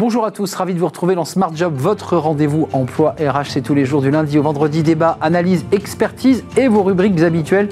Bonjour à tous, ravi de vous retrouver dans Smart Job, votre rendez-vous emploi RH. C'est tous les jours du lundi au vendredi, débat, analyse, expertise et vos rubriques habituelles.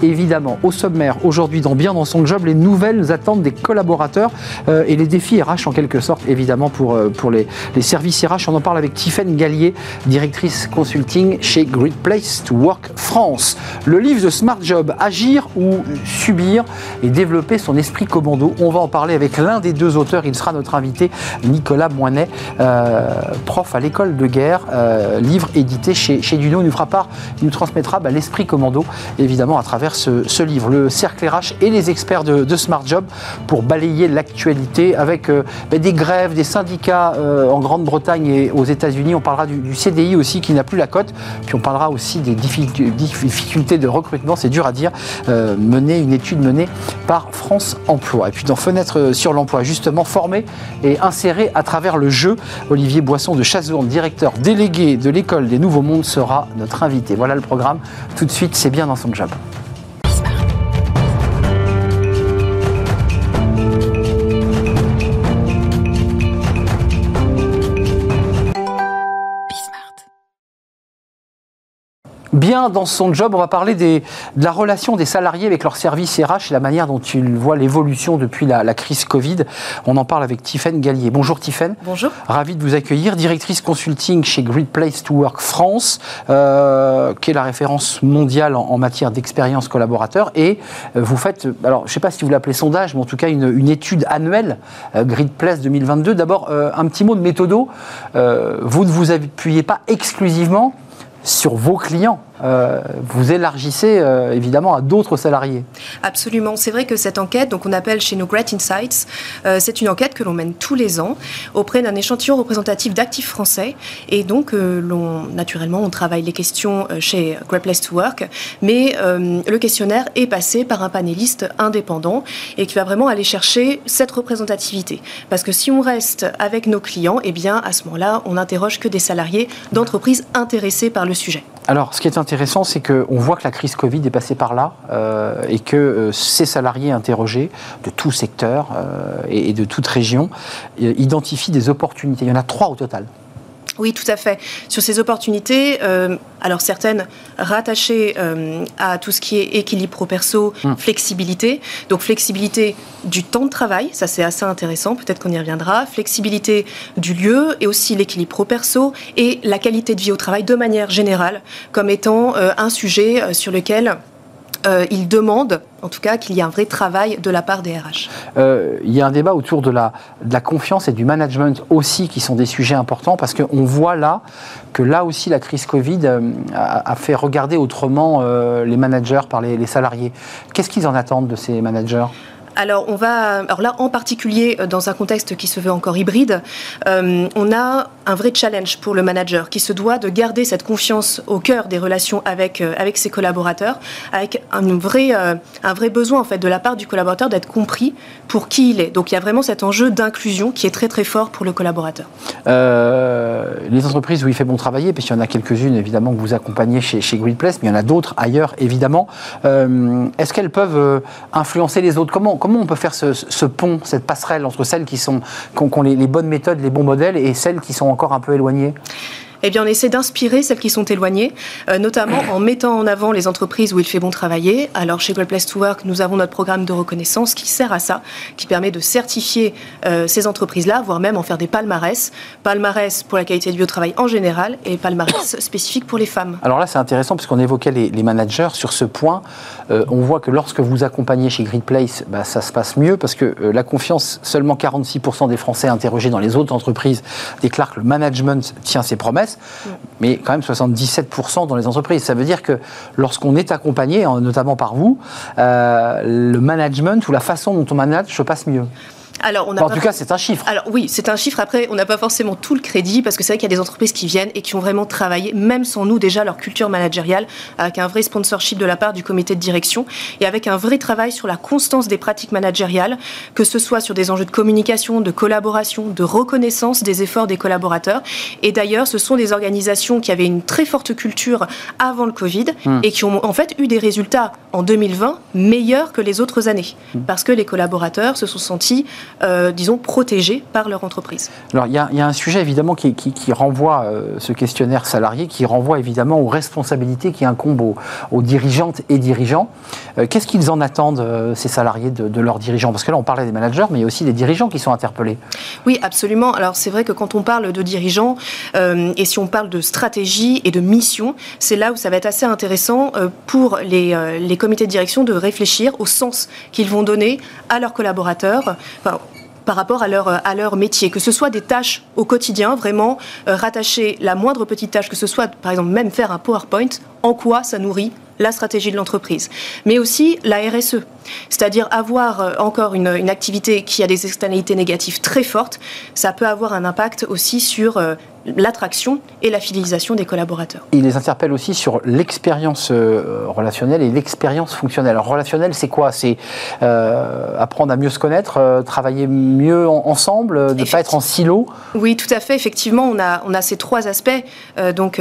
Évidemment, au sommaire, aujourd'hui dans Bien dans son job, les nouvelles attentes des collaborateurs euh, et les défis RH en quelque sorte, évidemment, pour, euh, les, les, services RH. On en parle avec Tiffaine Gallier, directrice consulting chez Great Place to Work France. Le livre de Smart Job, Agir ou Subir et développer son esprit commando. On va en parler avec l'un des deux auteurs. Il sera notre invité, Nicolas. Nicolas Moinet, euh, prof à l'école de guerre, euh, livre édité chez, chez Duno. Nous fera part, nous transmettra bah, l'esprit commando, évidemment, à travers ce, livre. Le cercle RH et les experts de, Smart Job pour balayer l'actualité avec euh, bah, des grèves, des syndicats en Grande-Bretagne et aux États-Unis. On parlera du, CDI aussi qui n'a plus la cote. Puis on parlera aussi des difficultés de recrutement, c'est dur à dire, mener une étude menée par France Emploi. Et puis dans Fenêtre sur l'emploi, justement, formé et inséré à à travers le jeu. Olivier Boisson de Chazourne, directeur délégué de l'école des Nouveaux Mondes, sera notre invité. Voilà le programme. Tout de suite, c'est bien dans son job. Bien dans son job. On va parler de la relation des salariés avec leur service RH et la manière dont ils voient l'évolution depuis la, crise Covid. On en parle avec Tiffaine Gallier. Bonjour Tiffaine. Bonjour. Ravi de vous accueillir. Directrice consulting chez Great Place to Work France, euh, qui est la référence mondiale en, matière d'expérience collaborateur. Et euh, vous faites, alors je ne sais pas si vous l'appelez sondage, mais en tout cas une, étude annuelle, euh, Great Place 2022. D'abord, un petit mot de méthodo. vous ne vous appuyez pas exclusivement sur vos clients. Euh, vous élargissez euh, évidemment à d'autres salariés. Absolument. C'est vrai que cette enquête, donc on appelle chez nous Great Insights, euh, c'est une enquête que l'on mène tous les ans auprès d'un échantillon représentatif d'actifs français. Et donc, l'on, naturellement, on travaille les questions chez Great Place to Work, mais le questionnaire est passé par un panéliste indépendant et qui va vraiment aller chercher cette représentativité. Parce que si on reste avec nos clients, eh bien, à ce moment-là, on n'interroge que des salariés d'entreprises intéressés par le sujet. Alors, ce qui est intéressant, c'est qu'on voit que la crise Covid est passée par là euh, et que euh, ces salariés interrogés de tout secteur euh, et, de toute région identifient des opportunités. Il y en a trois au total. Oui, tout à fait. Sur ces opportunités, euh, alors certaines rattachées euh, à tout ce qui est équilibre pro-perso, hmm. flexibilité. Donc flexibilité du temps de travail, ça c'est assez intéressant, peut-être qu'on y reviendra. Flexibilité du lieu et aussi l'équilibre pro-perso et la qualité de vie au travail de manière générale comme étant euh, un sujet sur lequel euh, il demande, en tout cas, qu'il y ait un vrai travail de la part des RH. Euh, il y a un débat autour de la, de la confiance et du management aussi, qui sont des sujets importants, parce qu'on voit là que là aussi, la crise Covid euh, a, fait regarder autrement les managers par les salariés. Qu'est-ce qu'ils en attendent de ces managers? Alors, on va, alors là, en particulier, euh, dans un contexte qui se veut encore hybride, euh, on a un vrai challenge pour le manager qui se doit de garder cette confiance au cœur des relations avec, euh, avec ses collaborateurs, avec un vrai, un vrai besoin en fait de la part du collaborateur d'être compris pour qui il est. Donc, il y a vraiment cet enjeu d'inclusion qui est très très fort pour le collaborateur. les entreprises où il fait bon travailler, parce qu'il y en a quelques-unes évidemment que vous accompagnez chez, chez Greenplace, mais il y en a d'autres ailleurs évidemment. Est-ce qu'elles peuvent influencer les autres? Comment comment on peut faire ce, pont, cette passerelle entre celles qui, sont, ont, les bonnes méthodes, les bons modèles et celles qui sont encore un peu éloignées? Eh bien, on essaie d'inspirer celles qui sont éloignées, euh, notamment en mettant en avant les entreprises où il fait bon travailler. Alors, chez Great Place to Work, nous avons notre programme de reconnaissance qui sert à ça, qui permet de certifier euh, ces entreprises-là, voire même en faire des palmarès. Palmarès pour la qualité de vie au travail en général et palmarès spécifique pour les femmes. Alors là, c'est intéressant puisqu'on évoquait les, managers sur ce point. Euh, on voit que lorsque vous accompagnez chez Great Place, bah, ça se passe mieux parce que la confiance, seulement 46% des Français interrogés dans les autres entreprises déclarent que le management tient ses promesses mais quand même 77% dans les entreprises. Ça veut dire que lorsqu'on est accompagné, notamment par vous, euh, le management ou la façon dont on manage se passe mieux. Alors, on a en tout cas, c'est un chiffre. Alors oui, c'est un chiffre. Après, on n'a pas forcément tout le crédit parce que c'est vrai qu'il y a des entreprises qui viennent et qui ont vraiment travaillé, même sans nous, déjà leur culture managériale, avec un vrai sponsorship de la part du comité de direction et avec un vrai travail sur la constance des pratiques managériales, que ce soit sur des enjeux de communication, de collaboration, de reconnaissance des efforts des collaborateurs. Et d'ailleurs, ce sont des organisations qui avaient une très forte culture avant le Covid hmm. et qui ont en fait eu des résultats en 2020 meilleurs que les autres années hmm. parce que les collaborateurs se sont sentis disons, protégés par leur entreprise. Alors il y, a, un sujet évidemment qui, renvoie ce questionnaire salarié, qui renvoie évidemment aux responsabilités qui incombent aux, dirigeantes et dirigeants. Qu'est-ce qu'ils en attendent, ces salariés, de, de leurs dirigeants? Parce que là, on parlait des managers, mais il y a aussi des dirigeants qui sont interpellés. Oui, absolument. Alors c'est vrai que quand on parle de dirigeants, et si on parle de stratégie et de mission, c'est là où ça va être assez intéressant euh, pour les, euh, les comités de direction de réfléchir au sens qu'ils vont donner à leurs collaborateurs. Par rapport à leur, métier, que ce soit des tâches au quotidien, vraiment euh, rattacher la moindre petite tâche, que ce soit par exemple même faire un PowerPoint, en quoi ça nourrit la stratégie de l'entreprise, mais aussi la RSE, c'est-à-dire avoir encore une, une, activité qui a des externalités négatives très fortes, ça peut avoir un impact aussi sur l'attraction et la fidélisation des collaborateurs. Il les interpelle aussi sur l'expérience euh, relationnelle et l'expérience fonctionnelle. Alors, relationnelle, c'est quoi? C'est euh, apprendre à mieux se connaître, euh, travailler mieux ensemble, ne pas être en silo? Oui, tout à fait. Effectivement, on a, on a ces trois aspects, donc,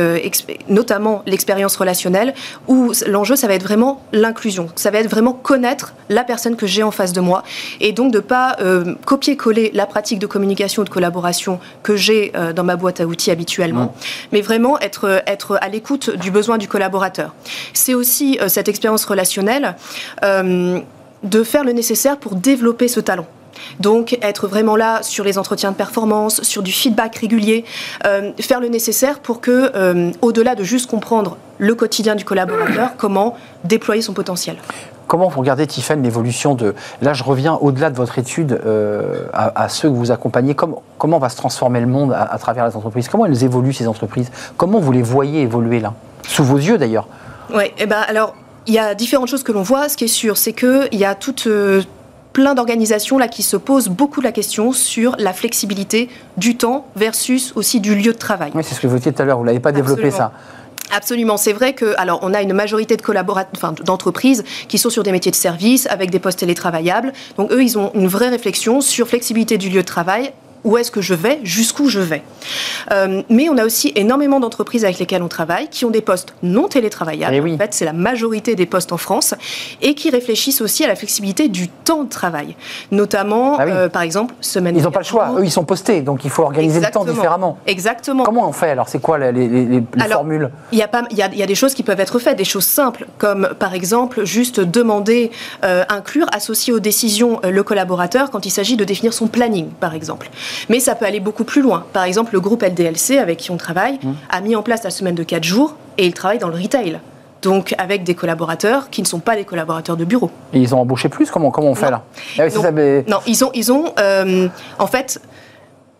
notamment l'expérience relationnelle, où l'enjeu, ça va être vraiment l'inclusion. Ça va être vraiment connaître la personne que j'ai en face de moi et donc de ne pas copier-coller la pratique de communication ou de collaboration que j'ai dans ma boîte à outils habituellement, mmh. mais vraiment être, être à l'écoute du besoin du collaborateur. C'est aussi euh, cette expérience relationnelle euh, de faire le nécessaire pour développer ce talent. Donc être vraiment là sur les entretiens de performance, sur du feedback régulier, euh, faire le nécessaire pour que, au-delà de juste comprendre le quotidien du collaborateur, comment déployer son potentiel. Comment vous regardez, Tiffany, l'évolution de... Là, je reviens au-delà de votre étude euh, à, ceux que vous accompagnez. Comment, comment va se transformer le monde à, travers les entreprises? Comment elles évoluent, ces entreprises? Comment vous les voyez évoluer, là? Sous vos yeux, d'ailleurs Oui, eh ben, alors, il y a différentes choses que l'on voit. Ce qui est sûr, c'est qu'il y a toute... Euh, plein d'organisations là qui se posent beaucoup la question sur la flexibilité du temps versus aussi du lieu de travail. Oui, c'est ce que vous disiez tout à l'heure, vous l'avez pas développé ça. Absolument, c'est vrai que alors on a une majorité de collaborateurs, enfin, d'entreprises qui sont sur des métiers de service avec des postes télétravaillables. Donc eux, ils ont une vraie réflexion sur flexibilité du lieu de travail où est-ce que je vais, jusqu'où je vais. Euh, mais on a aussi énormément d'entreprises avec lesquelles on travaille qui ont des postes non télétravaillables. Eh en fait, c'est la majorité des postes en France et qui réfléchissent aussi à la flexibilité du temps de travail, notamment, ah euh, par exemple, semaine. Ils n'ont pas le choix. Eux, ils sont postés, donc il faut organiser le temps différemment. Exactement. Comment on fait alors? C'est quoi les, les, formules? Il y, a pas, il, y a, y a des choses qui peuvent être faites, des choses simples, comme par exemple juste demander, euh, inclure, associer aux décisions le collaborateur quand il s'agit de définir son planning, par exemple. Mais ça peut aller beaucoup plus loin. Par exemple, le groupe LDLC avec qui on travaille mmh. a mis en place la semaine de 4 jours et il travaille dans le retail. Donc avec des collaborateurs qui ne sont pas des collaborateurs de bureau. Et ils ont embauché plus? Comment, comment on fait là? Ah non. ils ont, ils ont euh, en fait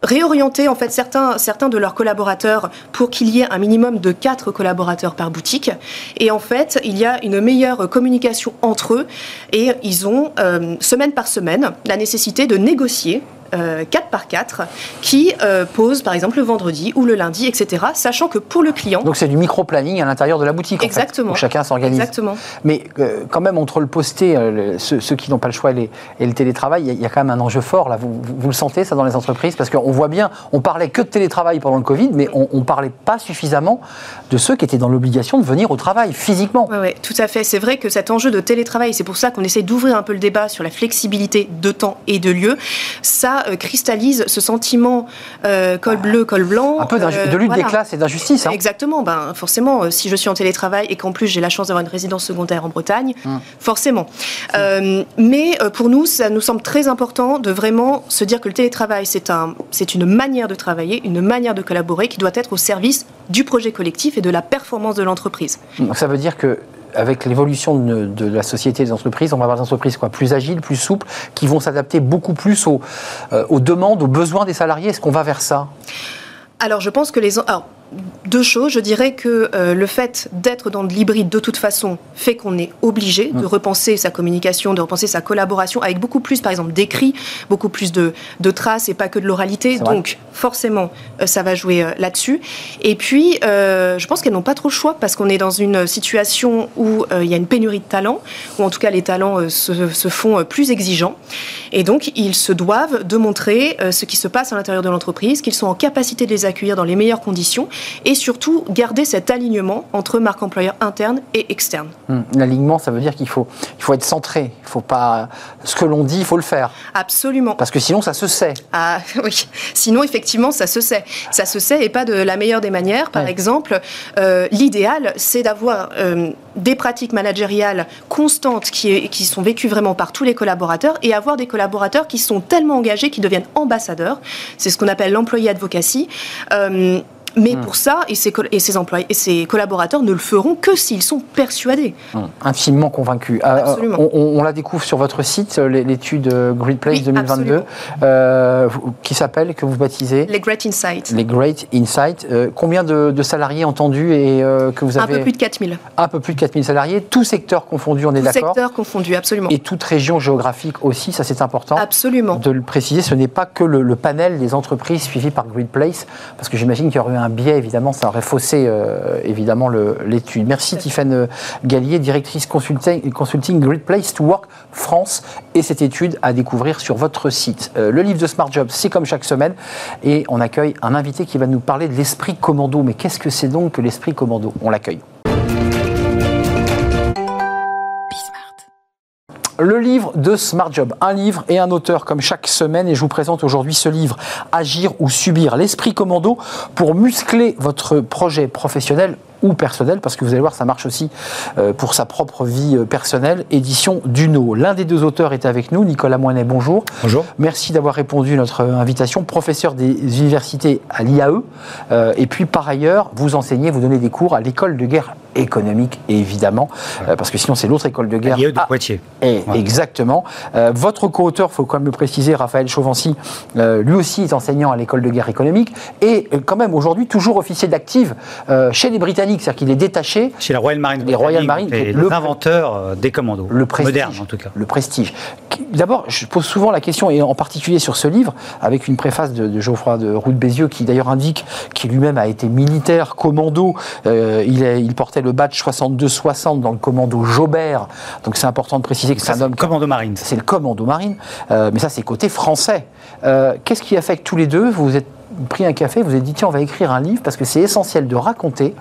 réorienter en fait certains, certains de leurs collaborateurs pour qu'il y ait un minimum de 4 collaborateurs par boutique. Et en fait, il y a une meilleure communication entre eux et ils ont, euh, semaine par semaine, la nécessité de négocier 4 euh, par 4 qui euh, pose par exemple le vendredi ou le lundi, etc. Sachant que pour le client. Donc c'est du micro-planning à l'intérieur de la boutique. Exactement. où chacun s'organise. Exactement. Mais euh, quand même, entre le posté, ceux, qui n'ont pas le choix et, le télétravail, il y, a quand même un enjeu fort là. Vous, vous, le sentez ça dans les entreprises? Parce qu'on voit bien, on parlait que de télétravail pendant le Covid, mais on ne parlait pas suffisamment de ceux qui étaient dans l'obligation de venir au travail physiquement. Oui, ouais, tout à fait. C'est vrai que cet enjeu de télétravail, c'est pour ça qu'on essaie d'ouvrir un peu le débat sur la flexibilité de temps et de lieu. Ça euh, cristallise ce sentiment euh, col bleu, col blanc. Un peu de euh, lutte des classes et d'injustice. Hein. Exactement. Ben, forcément, si je suis en télétravail et qu'en plus j'ai la chance d'avoir une résidence secondaire en Bretagne, hum. forcément. mais pour nous, ça nous semble très important de vraiment se dire que le télétravail, c'est un, une manière de travailler, une manière de collaborer qui doit être au service du projet collectif et de la performance de l'entreprise. Donc ça veut dire que avec l'évolution de, la société des entreprises, on va avoir des entreprises quoi, plus agiles, plus souples, qui vont s'adapter beaucoup plus aux, euh, demandes, aux besoins des salariés. Est-ce qu'on va vers ça? Alors, je pense que les deux choses. Je dirais que euh, le fait d'être dans de l'hybride de toute façon fait qu'on est obligé de repenser sa communication, de repenser sa collaboration avec beaucoup plus, par exemple, d'écrits, beaucoup plus de, traces et pas que de l'oralité. Donc, forcément, euh, ça va jouer euh, là-dessus. Et puis, je pense qu'elles n'ont pas trop le choix parce qu'on est dans une situation où il y a une pénurie de talents, ou en tout cas les talents se, se, font plus exigeants. Et donc, ils se doivent de montrer ce qui se passe à l'intérieur de l'entreprise, qu'ils sont en capacité de les accueillir dans les meilleures conditions et surtout garder cet alignement entre marque employeur interne et externe. Hum, l'alignement, ça veut dire qu'il faut, il faut être centré. Il faut pas ce que l'on dit, il faut le faire. Absolument. Parce que sinon, ça se sait. Ah oui. Sinon, effectivement, ça se sait. Ça se sait et pas de la meilleure des manières. Par exemple, euh, l'idéal, c'est d'avoir euh, des pratiques managériales constantes qui, qui sont vécues vraiment par tous les collaborateurs et avoir des collaborateurs qui sont tellement engagés qu'ils deviennent ambassadeurs. C'est ce qu'on appelle l'employé advocacy. Euh, mais hmm. pour ça, et ses, et ses employés et ses collaborateurs ne le feront que s'ils sont persuadés. Hmm. Intimement convaincus. Euh, absolument. on, la découvre sur votre site, euh, l'étude Great Place 2022, qui s'appelle, que vous baptisez Les Great Insights. Les Great Insights. combien de, salariés entendus et que vous avez Un peu plus de 4000. Un peu plus de 4000 salariés, tout secteur confondu, on est d'accord Tout secteur confondu, absolument. Et toute région géographique aussi, ça c'est important. Absolument. De le préciser, ce n'est pas que le, panel des entreprises suivies par Great Place, parce que j'imagine qu'il y aurait eu un biais, évidemment, ça aurait faussé euh, évidemment l'étude. Merci Tiffaine Gallier, directrice consulting, consulting Great Place to Work France, et cette étude à découvrir sur votre site. Euh, le livre de Smart Job, c'est comme chaque semaine, et on accueille un invité qui va nous parler de l'esprit commando. Mais qu'est-ce que c'est donc que l'esprit commando? On l'accueille. Le livre de Smart Job. Un livre et un auteur comme chaque semaine et je vous présente aujourd'hui ce livre, Agir ou subir, l'esprit commando pour muscler votre projet professionnel ou personnel, parce que vous allez voir, ça marche aussi euh, pour sa propre vie euh, personnelle. Édition Duno. L'un des deux auteurs est avec nous, Nicolas Moinet, bonjour. Bonjour. Merci d'avoir répondu à notre invitation. Professeur des universités à l'IAE. Euh, et puis, par ailleurs, vous enseignez, vous donnez des cours à l'école de guerre économique, évidemment, parce que sinon c'est l'autre école de guerre. l'IAE de Poitiers. Et, Exactement. votre co-auteur, il faut quand même le préciser, Raphaël Chauvency, lui aussi est enseignant à l'école de guerre économique, et quand même aujourd'hui toujours officier d'active chez les Britanniques c'est-à-dire qu'il est détaché. Chez la Royal Marine. Les Royal Marine. L'inventeur euh, des commandos. Le prestige. Moderne, en tout cas. Le prestige. D'abord, je pose souvent la question, et en particulier sur ce livre, avec une préface de, Geoffroy de Roux de Bézieux, qui d'ailleurs indique qu'il lui-même a été militaire, commando. Euh, il, il, portait le badge 62-60 dans le commando Jobert. Donc c'est important de préciser que c'est un homme. Commando marine. C'est le commando marine. Euh, mais ça, c'est côté français. Qu'est-ce qui a fait que tous les deux, vous vous êtes pris un café, vous vous êtes dit, tiens, on va écrire un livre, parce que c'est essentiel de raconter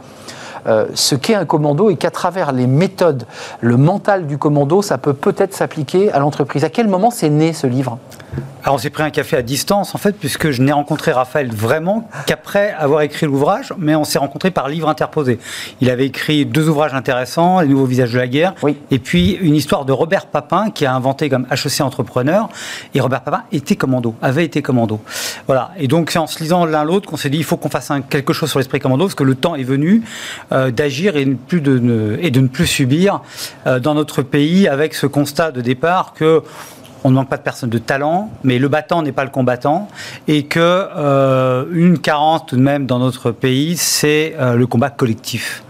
euh, ce qu'est un commando et qu'à travers les méthodes, le mental du commando, ça peut peut-être s'appliquer à l'entreprise. À quel moment c'est né ce livre? Alors on s'est pris un café à distance en fait, puisque je n'ai rencontré Raphaël vraiment qu'après avoir écrit l'ouvrage, mais on s'est rencontré par livre interposé. Il avait écrit deux ouvrages intéressants, Les nouveaux visages de la guerre, et puis une histoire de Robert Papin qui a inventé comme HEC entrepreneur. Et Robert Papin était commando, avait été commando. Voilà. Et donc c'est en se lisant l'un l'autre qu'on s'est dit il faut qu'on fasse quelque chose sur l'esprit commando parce que le temps est venu euh, d'agir et, de ne, et de ne plus subir euh, dans notre pays avec ce constat de départ que on ne manque pas de personnes de talent, mais le battant n'est pas le combattant, et que euh, une carence tout de même dans notre pays, c'est euh, le combat collectif.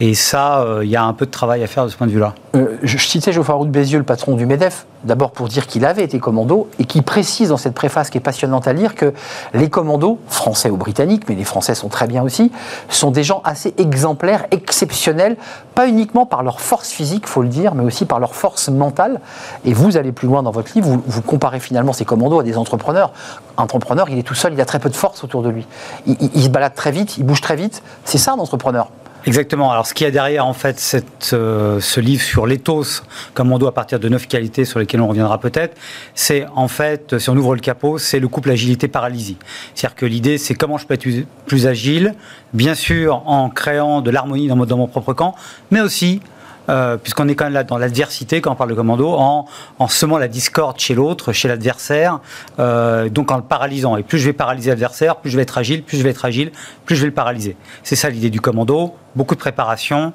Et ça, il euh, y a un peu de travail à faire de ce point de vue-là. Je, citais Geoffroy Roux de Bézieux, le patron du MEDEF, d'abord pour dire qu'il avait été commando et qui précise dans cette préface qui est passionnante à lire que les commandos, français ou britanniques, mais les Français sont très bien aussi, sont des gens assez exemplaires, exceptionnels, pas uniquement par leur force physique, faut le dire, mais aussi par leur force mentale. Et vous allez plus loin dans votre livre, vous, comparez finalement ces commandos à des entrepreneurs. Entrepreneur, il est tout seul, il a très peu de force autour de lui. Il se balade très vite, il bouge très vite. C'est ça un entrepreneur? Exactement. Alors, ce qu'il y a derrière, en fait, cette, euh, ce livre sur l'éthos, comme on doit partir de neuf qualités sur lesquelles on reviendra peut-être, c'est en fait, si on ouvre le capot, c'est le couple agilité-paralysie. C'est-à-dire que l'idée, c'est comment je peux être plus agile, bien sûr en créant de l'harmonie dans, dans mon propre camp, mais aussi euh, puisqu'on est quand même là dans l'adversité quand on parle de commando, en, en semant la discorde chez l'autre, chez l'adversaire, euh, donc en le paralysant. Et plus je vais paralyser l'adversaire, plus je vais être agile, plus je vais être agile, plus je vais le paralyser. C'est ça l'idée du commando, beaucoup de préparation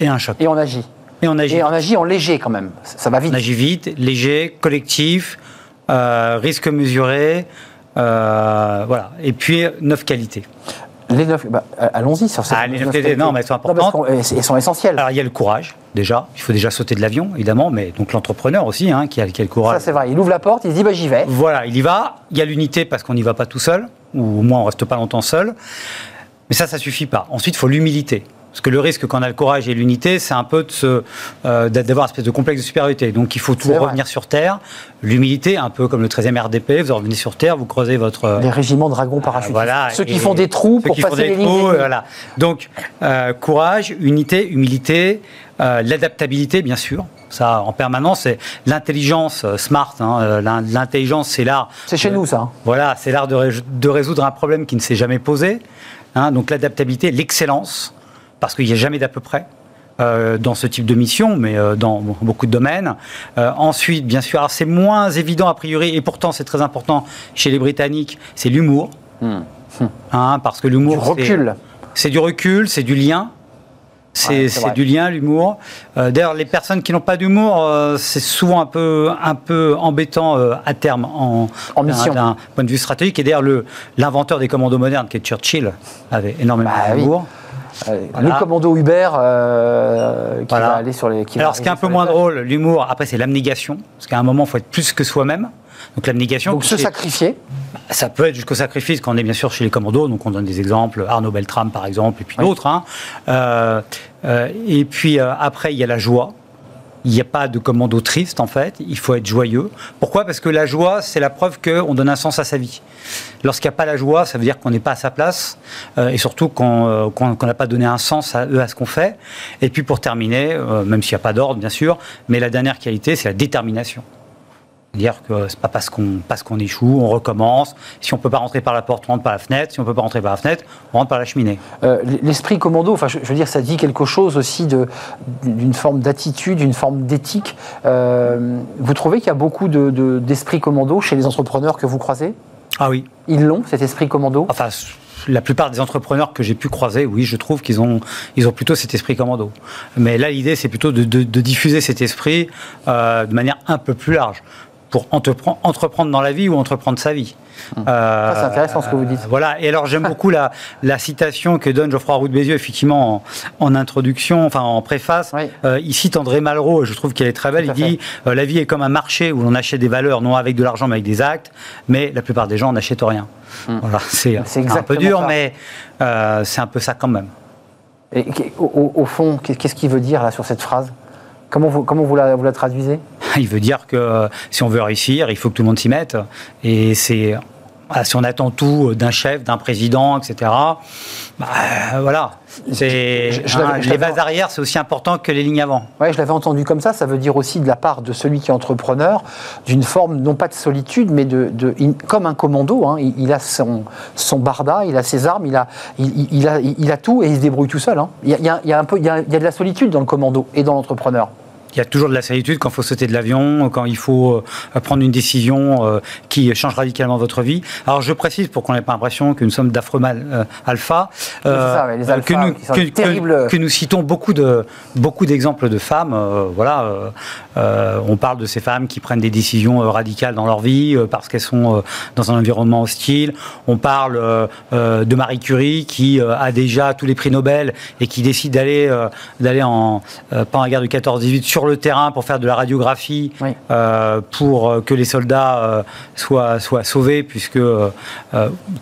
et un choc. Et on agit. Et on agit. Et on agit en léger quand même, ça va vite. On agit vite, léger, collectif, euh, risque mesuré, voilà. Et puis neuf qualités. Les neuf, bah, allons-y sur ces ah, les non, mais elles sont importantes. elles sont essentielles. Alors, il y a le courage, déjà. Il faut déjà sauter de l'avion, évidemment, mais donc l'entrepreneur aussi, hein, qui, a, qui, a, le courage. Ça, c'est vrai. Il ouvre la porte, il se dit, bah, j'y vais. Voilà, il y va. Il y a l'unité parce qu'on n'y va pas tout seul, ou au moins on reste pas longtemps seul. Mais ça, ça suffit pas. Ensuite, il faut l'humilité. Parce que le risque quand on a le courage et l'unité, c'est un peu euh, d'avoir une espèce de complexe de supériorité. Donc il faut toujours revenir sur Terre. L'humilité, un peu comme le 13e RDP, vous revenez sur Terre, vous creusez votre... Euh, les régiments dragons parachutistes. voilà, ceux qui font des trous pour passer les lignes. Voilà. Donc euh, courage, unité, humilité, l'adaptabilité, bien sûr. Ça, en permanence, c'est l'intelligence smart. Hein, l'intelligence, c'est l'art. C'est chez nous, ça. Hein. Voilà, c'est l'art de, de, résoudre un problème qui ne s'est jamais posé. Hein, donc l'adaptabilité, l'excellence parce qu'il n'y a jamais d'à peu près. Euh, dans ce type de mission, mais euh, dans beaucoup de domaines. Euh, ensuite, bien sûr, c'est moins évident a priori, et pourtant c'est très important chez les Britanniques, c'est l'humour. Hmm. Hein, parce que l'humour. Du recul. C'est du recul, c'est du lien. C'est du lien, l'humour. D'ailleurs, les personnes qui n'ont pas d'humour, c'est souvent un peu, un peu embêtant à terme en, en mission. D'un point de vue stratégique. Et d'ailleurs, l'inventeur des commandos modernes, qui est Churchill, avait énormément bah d'humour. Le commando Uber euh, qui va aller sur les. Alors, ce qui est un peu moins drôle, l'humour, après, c'est l'abnégation. Parce qu'à un moment, il faut être plus que soi-même. Donc, l'abnégation. Donc, se sacrifier Ça peut être jusqu'au sacrifice quand on est bien sûr chez les commandos. Donc, on donne des exemples. Arnaud Beltrame, par exemple, et puis d'autres. Hein. Euh, euh, et puis, après, il y a la joie. Il n'y a pas de commando triste, en fait. Il faut être joyeux. Pourquoi? Parce que la joie, c'est la preuve qu'on donne un sens à sa vie. Lorsqu'il n'y a pas la joie, ça veut dire qu'on n'est pas à sa place. Euh, et surtout euh, qu'on n'a pas donné un sens à, à ce qu'on fait. Et puis, pour terminer, euh, même s'il n'y a pas d'ordre, bien sûr, mais la dernière qualité, c'est la détermination dire que c'est pas parce qu'on parce qu'on échoue, on recommence. Si on peut pas rentrer par la porte, on rentre par la fenêtre. Si on peut pas rentrer par la fenêtre, on rentre par la cheminée. Euh, l'esprit commando, enfin, je, veux dire, ça dit quelque chose aussi d'une forme d'attitude, d'une forme d'éthique. Euh, vous trouvez qu'il y a beaucoup d'esprit commando chez les entrepreneurs que vous croisez? Ah oui. Ils l'ont, cet esprit commando? Enfin, la plupart des entrepreneurs que j'ai pu croiser, oui, je trouve qu'ils ont, ils ont plutôt cet esprit commando. Mais là, l'idée, c'est plutôt de, diffuser cet esprit euh, de manière un peu plus large pour entreprendre dans la vie ou entreprendre sa vie. Hum. Euh, c'est intéressant ce que vous dites. voilà, et alors j'aime beaucoup la, la, citation que donne Geoffroy Roux de Bézieux, effectivement, en, introduction, enfin en préface. Euh, il cite André Malraux, je trouve qu'elle est très belle. Il dit euh, La vie est comme un marché où l'on achète des valeurs, non avec de l'argent, mais avec des actes, mais la plupart des gens n'achètent rien. Hum. Voilà, c'est un peu dur, mais c'est un peu ça quand même. Et au, au fond, qu'est-ce qu'il veut dire là sur cette phrase? Comment vous, comment vous, la, vous la traduisez? Il veut dire que euh, si on veut réussir, il faut que tout le monde s'y mette. Et c'est si on attend tout d'un chef, d'un président, etc., bah, voilà. C'est, hein, les bases arrière, c'est aussi important que les lignes avant. Oui, je l'avais entendu comme ça. Ça veut dire aussi de la part de celui qui est entrepreneur, d'une forme, non pas de solitude, mais de, comme un commando. Hein. il, a son, son barda, il a ses armes, il a, il, a, il a tout et il se débrouille tout seul. Hein. Il, y a, il, y a, un peu, il y a de la solitude dans le commando et dans l'entrepreneur il y a toujours de la solitude quand il faut sauter de l'avion, quand il faut euh, prendre une décision euh, qui change radicalement votre vie. Alors je précise pour qu'on n'ait pas l'impression que nous sommes d'affreux mal euh, alpha, que, nous, que, nous citons beaucoup de beaucoup d'exemples de femmes. voilà, on parle de ces femmes qui prennent des décisions radicales dans leur vie parce qu'elles sont dans un environnement hostile. On parle de Marie Curie qui a déjà tous les prix Nobel et qui décide d'aller d'aller en pendant la guerre du 14-18 sur le terrain pour faire de la radiographie, euh, pour euh, que les soldats euh, soient, soient sauvés, puisque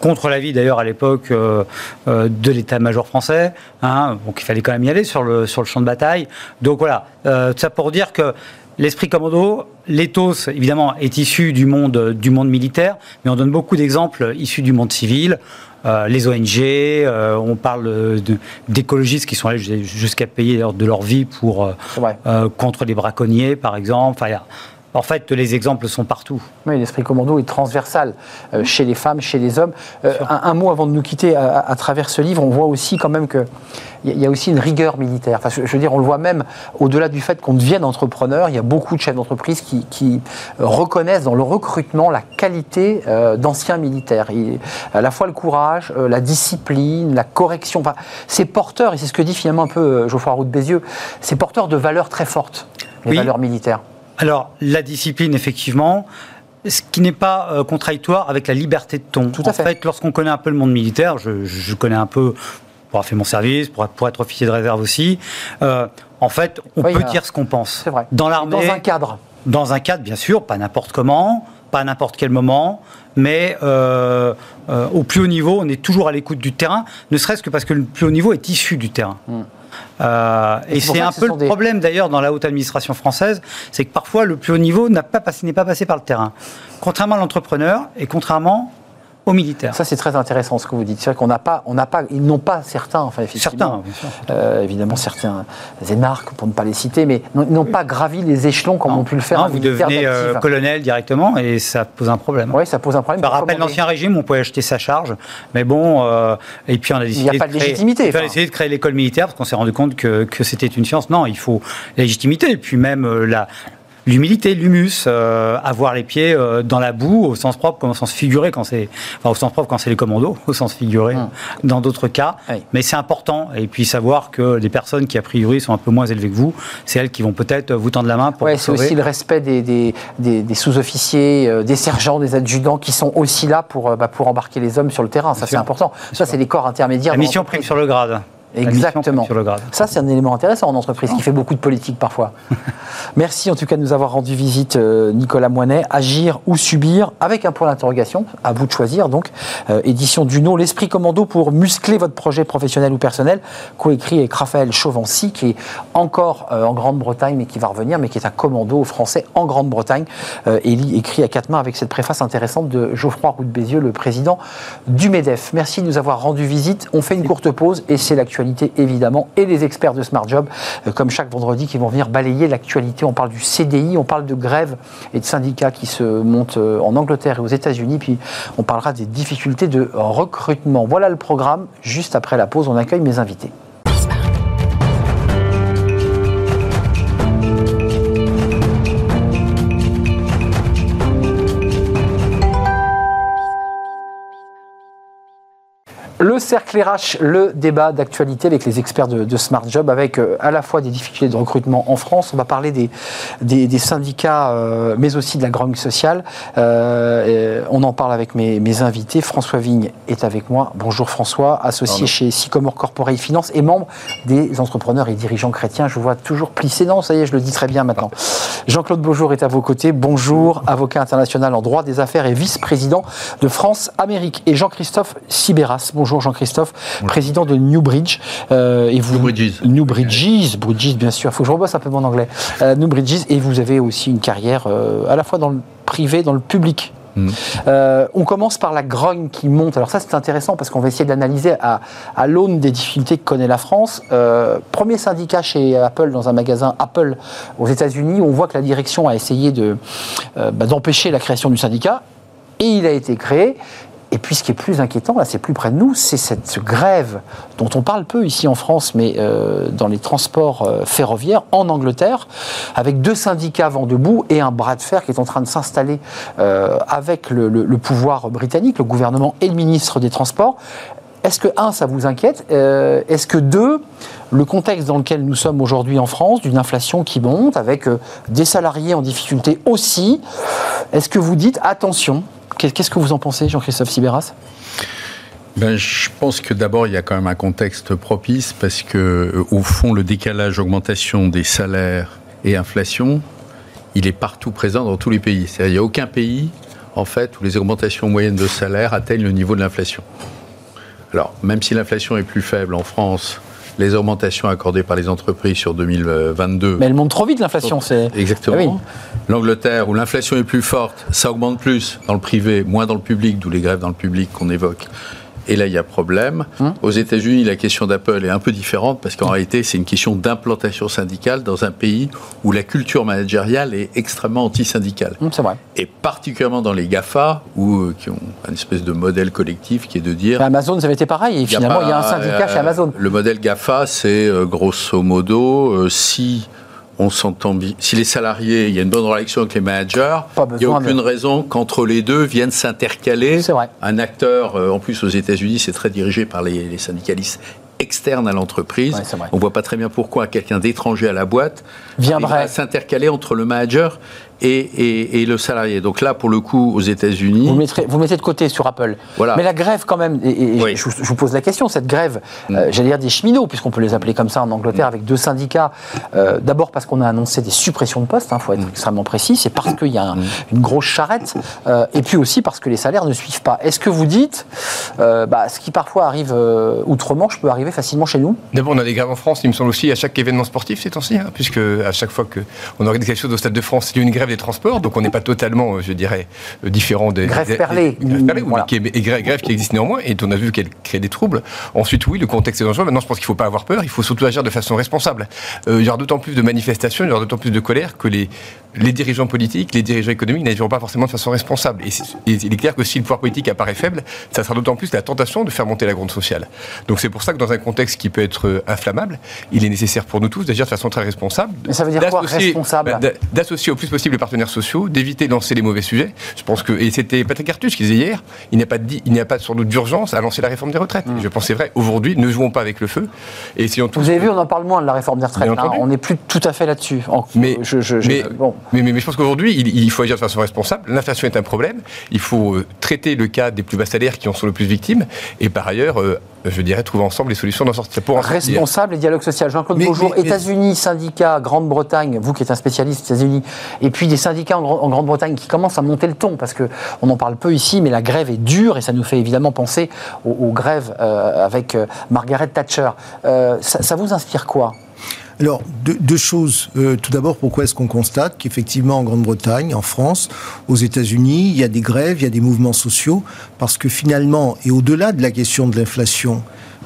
contre l'avis d'ailleurs à l'époque de l'état-major français, hein, donc il fallait quand même y aller sur le, sur le champ de bataille. Donc voilà, ça pour dire que L'esprit commando, l'éthos, évidemment, est issu du monde, du monde militaire, mais on donne beaucoup d'exemples issus du monde civil. Euh, les ONG, euh, on parle d'écologistes qui sont allés jusqu'à payer de leur vie pour, euh, contre les braconniers, par exemple. Enfin, en fait, les exemples sont partout. Oui, l'esprit commando est transversal euh, chez les femmes, chez les hommes. Euh, un, mot avant de nous quitter, à, travers ce livre, on voit aussi quand même qu'il y, a aussi une rigueur militaire. Enfin, je, veux dire, on le voit même au-delà du fait qu'on devienne entrepreneur, il y a beaucoup de chefs d'entreprise qui, reconnaissent dans le recrutement la qualité euh, d'anciens militaires. à la fois le courage, la discipline, la correction. Enfin, c'est porteur, et c'est ce que dit finalement un peu Geoffroy Roux de Bézieux, c'est porteur de valeurs très fortes, les valeurs militaires. Alors, la discipline, effectivement, ce qui n'est pas euh, contradictoire avec la liberté de ton. Tout à en fait. lorsqu'on connaît un peu le monde militaire, je, connais un peu pour avoir fait mon service, pour, être officier de réserve aussi. Euh, en fait, on peut dire ce qu'on pense. C'est vrai. Dans l'armée. Dans un cadre. Dans un cadre, bien sûr, pas n'importe comment, pas à n'importe quel moment, mais euh, au plus haut niveau, on est toujours à l'écoute du terrain, ne serait-ce que parce que le plus haut niveau est issu du terrain. Hmm. Euh, et c'est un peu le problème d'ailleurs dans la haute administration française, c'est que parfois le plus haut niveau n'est pas, passé, pas passé par le terrain. Contrairement à l'entrepreneur et contrairement aux militaires. Ça, c'est très intéressant ce que vous dites. C'est vrai qu'on n'a pas, on n'a pas, ils n'ont pas certains, enfin, certains, bien sûr. Euh, évidemment, certains énarques, pour ne pas les citer, mais ils n'ont pas gravi les échelons comme on pu le faire. Non, vous devenez euh, colonel directement et ça pose un problème. Oui, ça pose un problème. Ça rappelle l'ancien régime, on pouvait acheter sa charge, mais bon, euh, et puis on a décidé. Il n'y a pas de, légitimité. On a de créer l'école militaire parce qu'on s'est rendu compte que, que c'était une science. Non, il faut la légitimité et puis même la l'humilité, l'humus, euh, avoir les pieds euh, dans la boue au sens propre comme au sens figuré quand c'est enfin au sens propre quand c'est les commandos, au sens figuré hum. dans d'autres cas. Mais c'est important et puis savoir que des personnes qui a priori sont un peu moins élevées que vous, c'est elles qui vont peut-être vous tendre la main pour. Ouais, c'est aussi le respect des, des, des, sous-officiers, euh, des sergents, des adjudants qui sont aussi là pour bah, pour embarquer les hommes sur le terrain. Ça c'est important. Ça c'est les corps intermédiaires. La mission prime sur le grade. Exactement. Ça, c'est un élément intéressant en entreprise qui fait beaucoup de politique parfois. Merci en tout cas de nous avoir rendu visite, euh, Nicolas Moinet. Agir ou subir, avec un point d'interrogation, à vous de choisir donc. Euh, édition du nom, l'esprit commando pour muscler votre projet professionnel ou personnel, coécrit avec Raphaël Chauvency, qui est encore euh, en Grande-Bretagne, mais qui va revenir, mais qui est un commando français en Grande-Bretagne. Élie écrit à quatre mains avec cette préface intéressante de Geoffroy Roux Bézieux, le président du MEDEF. Merci de nous avoir rendu visite. On fait une courte pause et c'est l'actualité évidemment et les experts de Smart Job, euh, comme chaque vendredi, qui vont venir balayer l'actualité. On parle du CDI, on parle de grève et de syndicats qui se montent euh, en Angleterre et aux États-Unis, puis on parlera des difficultés de recrutement. Voilà le programme. Juste après la pause, on accueille mes invités. Le cercle RH, le débat d'actualité avec les experts de, Smart Job, avec euh, à la fois des difficultés de recrutement en France. On va parler des, des, syndicats, euh, mais aussi de la grogne sociale. Euh, on en parle avec mes, invités. François Vigne est avec moi. Bonjour François, associé chez Sycomore Corporate Finance et membre des entrepreneurs et dirigeants chrétiens. Je vous vois toujours plissé. Non, ça y est, je le dis très bien maintenant. Jean-Claude Beaujour est à vos côtés. Bonjour, avocat international en droit des affaires et vice-président de France Amérique. Et Jean-Christophe Sibéras. Bonjour. Bonjour Jean-Christophe, président de Newbridge. Euh, et vous, New Bridges. New Bridges, Bridges bien sûr. Il faut que je rebosse un peu mon anglais. Euh, New Bridges, et vous avez aussi une carrière euh, à la fois dans le privé, dans le public. Mm. on commence par la grogne qui monte. Alors ça c'est intéressant parce qu'on va essayer d'analyser à, à l'aune des difficultés que connaît la France. premier syndicat chez Apple dans un magasin Apple aux États-Unis. On voit que la direction a essayé de, bah, d'empêcher la création du syndicat et il a été créé. Et puis ce qui est plus inquiétant, là c'est plus près de nous, c'est cette grève dont on parle peu ici en France, mais euh, dans les transports euh, ferroviaires en Angleterre, avec deux syndicats vent debout et un bras de fer qui est en train de s'installer euh, avec le, pouvoir britannique, le gouvernement et le ministre des Transports. Est-ce que, un, ça vous inquiète Est-ce que, deux, le contexte dans lequel nous sommes aujourd'hui en France, d'une inflation qui monte, avec des salariés en difficulté aussi, est-ce que vous dites, attention, Qu'est-ce que vous en pensez, Jean-Christophe Sibéras? Ben, je pense que d'abord, il y a quand même un contexte propice parce que, euh, au fond, le décalage augmentation des salaires et inflation, il est partout présent dans tous les pays. Il n'y a aucun pays, en fait, où les augmentations moyennes de salaire atteignent le niveau de l'inflation. Alors, même si l'inflation est plus faible en France, les augmentations accordées par les entreprises sur 2022. Mais elle monte trop vite l'inflation, c'est. Exactement. Ah L'Angleterre, où l'inflation est plus forte, ça augmente plus dans le privé, moins dans le public, d'où les grèves dans le public qu'on évoque. Et là, il y a problème. Hum. Aux États-Unis, la question d'Apple est un peu différente parce qu'en hum. réalité, c'est une question d'implantation syndicale dans un pays où la culture managériale est extrêmement anti-syndicale. Hum, c'est vrai. Et particulièrement dans les GAFA, où, euh, qui ont une espèce de modèle collectif qui est de dire. Amazon, ça avait été pareil. Et finalement, il y a un syndicat chez Amazon. Le modèle GAFA, c'est euh, grosso modo, euh, si on s'entend Si les salariés, il y a une bonne relation avec les managers, il n'y a aucune raison qu'entre les deux viennent s'intercaler. Un acteur, euh, en plus aux États-Unis, c'est très dirigé par les, syndicalistes externes à l'entreprise. on ne voit pas très bien pourquoi quelqu'un d'étranger à la boîte viendrait s'intercaler entre le manager et, le salarié. Donc là, pour le coup, aux États-Unis. Vous, vous mettez de côté sur Apple. Voilà. Mais la grève, quand même, et, je, vous pose la question, cette grève, mm. euh, j'allais dire des cheminots, puisqu'on peut les appeler comme ça en Angleterre, mm. avec deux syndicats. Euh, d'abord parce qu'on a annoncé des suppressions de postes, il hein, faut être mm. extrêmement précis, c'est parce qu'il y a une grosse charrette, euh, et puis aussi parce que les salaires ne suivent pas. Est-ce que vous dites, bah, ce qui parfois arrive outre-Manche peut arriver facilement chez nous? D'abord, on a des grèves en France, il me semble aussi, à chaque événement sportif ces temps-ci, hein, puisque à chaque fois qu'on organise quelque chose au Stade de France, il y a une grève des transports, donc on n'est pas totalement, je dirais, euh, différent des. Grève perlée. qui grève, qui existe néanmoins, et on a vu qu'elle crée des troubles. Ensuite, oui, le contexte est dangereux. Maintenant, je pense qu'il ne faut pas avoir peur, il faut surtout agir de façon responsable. Euh, il y aura d'autant plus de manifestations, il y aura d'autant plus de colère que les, les dirigeants politiques, les dirigeants économiques n'agiront pas forcément de façon responsable. Et, il est clair que si le pouvoir politique apparaît faible, ça sera d'autant plus la tentation de faire monter la gronde sociale. Donc c'est pour ça que dans un contexte qui peut être euh, inflammable, il est nécessaire pour nous tous d'agir de façon très responsable. Mais ça veut dire quoi responsable? Bah, D'associer au plus possible partenaires sociaux, d'éviter de lancer les mauvais sujets. Je pense que, et c'était Patrick Artus qui disait hier, il n'y a pas, de, il n'y a pas sans doute d'urgence à lancer la réforme des retraites. Mmh. Je pense c'est vrai. Aujourd'hui, ne jouons pas avec le feu. Et si on Vous avez vu, on en parle moins de la réforme des retraites. Hein. on n'est plus tout à fait là-dessus. Mais, mais, mais, je pense qu'aujourd'hui, il, faut agir de façon responsable. L'inflation est un problème. Il faut euh, traiter le cas des plus bas salaires qui en sont le plus victimes. Et par ailleurs, euh, je dirais, trouver ensemble les solutions d'en sortir. Pour responsable et dialogue social. Jean-Claude Bonjour, États-Unis, syndicats, Grande-Bretagne, vous qui êtes un spécialiste des États-Unis, et puis des syndicats en, Grande-Bretagne qui commencent à monter le ton, parce qu'on en parle peu ici, mais la grève est dure et ça nous fait évidemment penser aux, grèves euh, avec Margaret Thatcher. ça vous inspire quoi? Alors, deux, choses. Euh, tout d'abord, pourquoi est-ce qu'on constate qu'effectivement, en Grande-Bretagne, en France, aux États-Unis, il y a des grèves, il y a des mouvements sociaux? Parce que finalement, et au-delà de la question de l'inflation,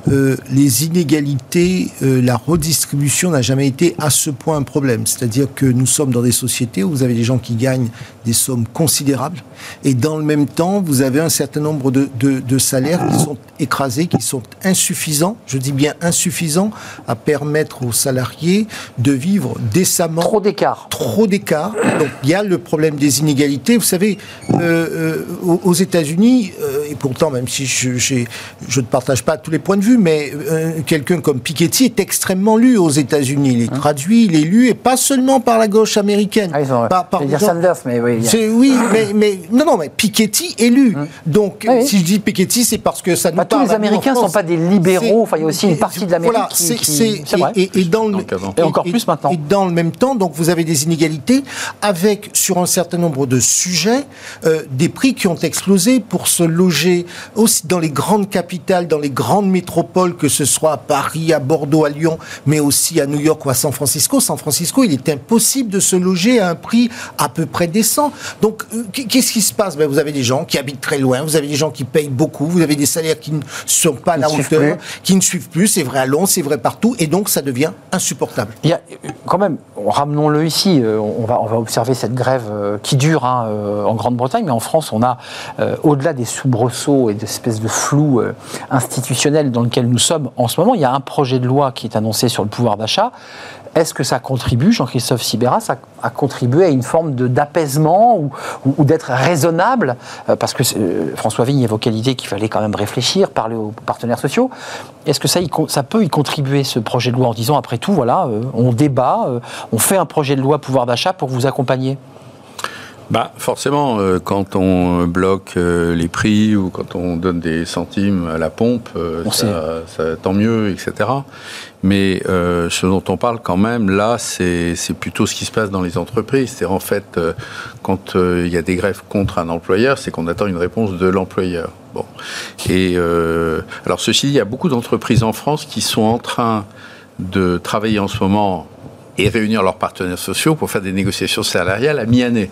euh, les inégalités, euh, la redistribution n'a jamais été à ce point un problème. C'est-à-dire que nous sommes dans des sociétés où vous avez des gens qui gagnent des sommes considérables et dans le même temps, vous avez un certain nombre de, de, salaires qui sont écrasés, qui sont insuffisants, je dis bien insuffisants, à permettre aux salariés de vivre décemment. Trop d'écart. Trop d'écart. Donc il y a le problème des inégalités. Vous savez, euh, aux États-Unis, et pourtant, même si je, je ne partage pas tous les points de vue, mais euh, quelqu'un comme Piketty est extrêmement lu aux États-Unis. Il est hein traduit, il est lu, et pas seulement par la gauche américaine. Ah, ils ont, pas par dire Sanders, mais oui. Oui, mais, mais, non, non, mais Piketty est lu. Hein Donc, si je dis Piketty, c'est parce que ça nous bah, Tous les Américains ne sont pas des libéraux. Enfin, il y a aussi une partie de l'Amérique voilà, qui, c'est vrai. Et, dans le, et encore plus maintenant. Et dans le même temps, donc vous avez des inégalités avec sur un certain nombre de sujets euh, des prix qui ont explosé pour se loger aussi dans les grandes capitales, dans les grandes métropoles que ce soit à Paris, à Bordeaux, à Lyon, mais aussi à New York ou à San Francisco. San Francisco, il est impossible de se loger à un prix à peu près décent. Donc, euh, qu'est-ce qui se passe? Ben, Vous avez des gens qui habitent très loin, vous avez des gens qui payent beaucoup, vous avez des salaires qui ne sont pas à la hauteur, qui ne suivent plus. C'est vrai à Londres, c'est vrai partout, et donc ça devient insupportable. Il y a, euh, quand même, ramenons-le ici, euh, on va, on va observer cette grève qui dure hein, en Grande-Bretagne, mais en France, on a, au-delà des soubresauts et d'espèces de flou institutionnel dans lequel nous sommes, en ce moment, il y a un projet de loi qui est annoncé sur le pouvoir d'achat. Est-ce que ça contribue, Jean-Christophe Sibéras, à, contribuer à une forme d'apaisement ou, d'être raisonnable euh, Parce que euh, François Vigne évoquait l'idée qu'il fallait quand même réfléchir, parler aux partenaires sociaux. Est-ce que ça, ça, peut y contribuer, ce projet de loi, en disant, après tout, voilà, euh, on débat, on fait un projet de loi pouvoir d'achat pour vous accompagner? Bah, forcément, euh, quand on bloque euh, les prix ou quand on donne des centimes à la pompe, euh, ça, ça, tant mieux, etc. Mais ce dont on parle quand même, là, c'est plutôt ce qui se passe dans les entreprises. C'est en fait, quand il y a des grèves contre un employeur, c'est qu'on attend une réponse de l'employeur. Bon. Et alors, ceci, il y a beaucoup d'entreprises en France qui sont en train de travailler en ce moment et réunir leurs partenaires sociaux pour faire des négociations salariales à mi-année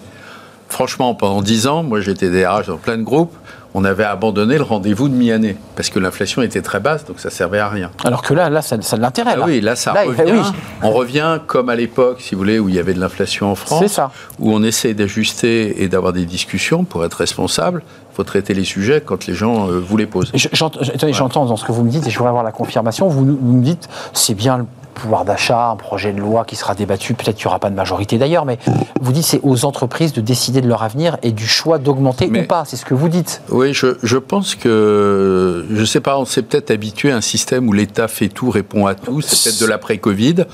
franchement, pendant dix ans, moi j'étais DRH dans plein de groupes, on avait abandonné le rendez-vous de mi-année parce que l'inflation était très basse, donc ça servait à rien. Alors que là, là, ça, ça l'intéresse. Ah oui, là, ça revient. On revient comme à l'époque, si vous voulez, où il y avait de l'inflation en France, ça. où on essaie d'ajuster et d'avoir des discussions pour être responsable. Il faut traiter les sujets quand les gens euh, vous les posent. J'entends dans ce que vous me dites, et je voudrais avoir la confirmation. Vous, vous me dites, c'est bien pouvoir d'achat, un projet de loi qui sera débattu, peut-être qu'il n'y aura pas de majorité d'ailleurs, mais vous dites c'est aux entreprises de décider de leur avenir et du choix d'augmenter ou pas, c'est ce que vous dites. Oui, je, pense que, je ne sais pas, on s'est peut-être habitué à un système où l'État fait tout, répond à tout, c'est peut-être de l'après-Covid,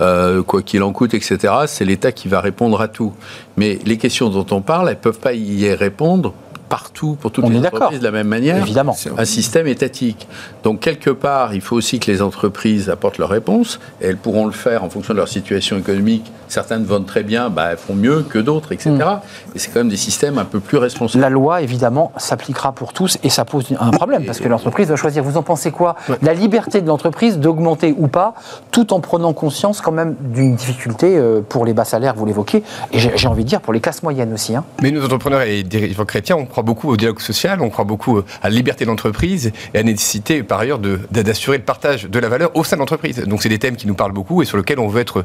euh, quoi qu'il en coûte, etc. C'est l'État qui va répondre à tout. Mais les questions dont on parle, elles ne peuvent pas y répondre partout pour toutes les entreprises de la même manière. Évidemment. Un système étatique. Donc quelque part, il faut aussi que les entreprises apportent leurs réponses. Et elles pourront le faire en fonction de leur situation économique. Certaines vont très bien, bah, elles font mieux que d'autres, etc. Mm. Et c'est quand même des systèmes un peu plus responsables. La loi, évidemment, s'appliquera pour tous et ça pose un problème parce que l'entreprise doit choisir. Vous en pensez quoi? La liberté de l'entreprise d'augmenter ou pas, tout en prenant conscience quand même d'une difficulté euh, pour les bas salaires, vous l'évoquez, et j'ai envie de dire pour les classes moyennes aussi. Hein. Mais nous, entrepreneurs et dirigeants chrétiens, on prend beaucoup au dialogue social, on croit beaucoup à la liberté de l'entreprise et à la nécessité, par ailleurs, d'assurer le partage de la valeur au sein de l'entreprise. Donc, c'est des thèmes qui nous parlent beaucoup et sur lesquels on veut être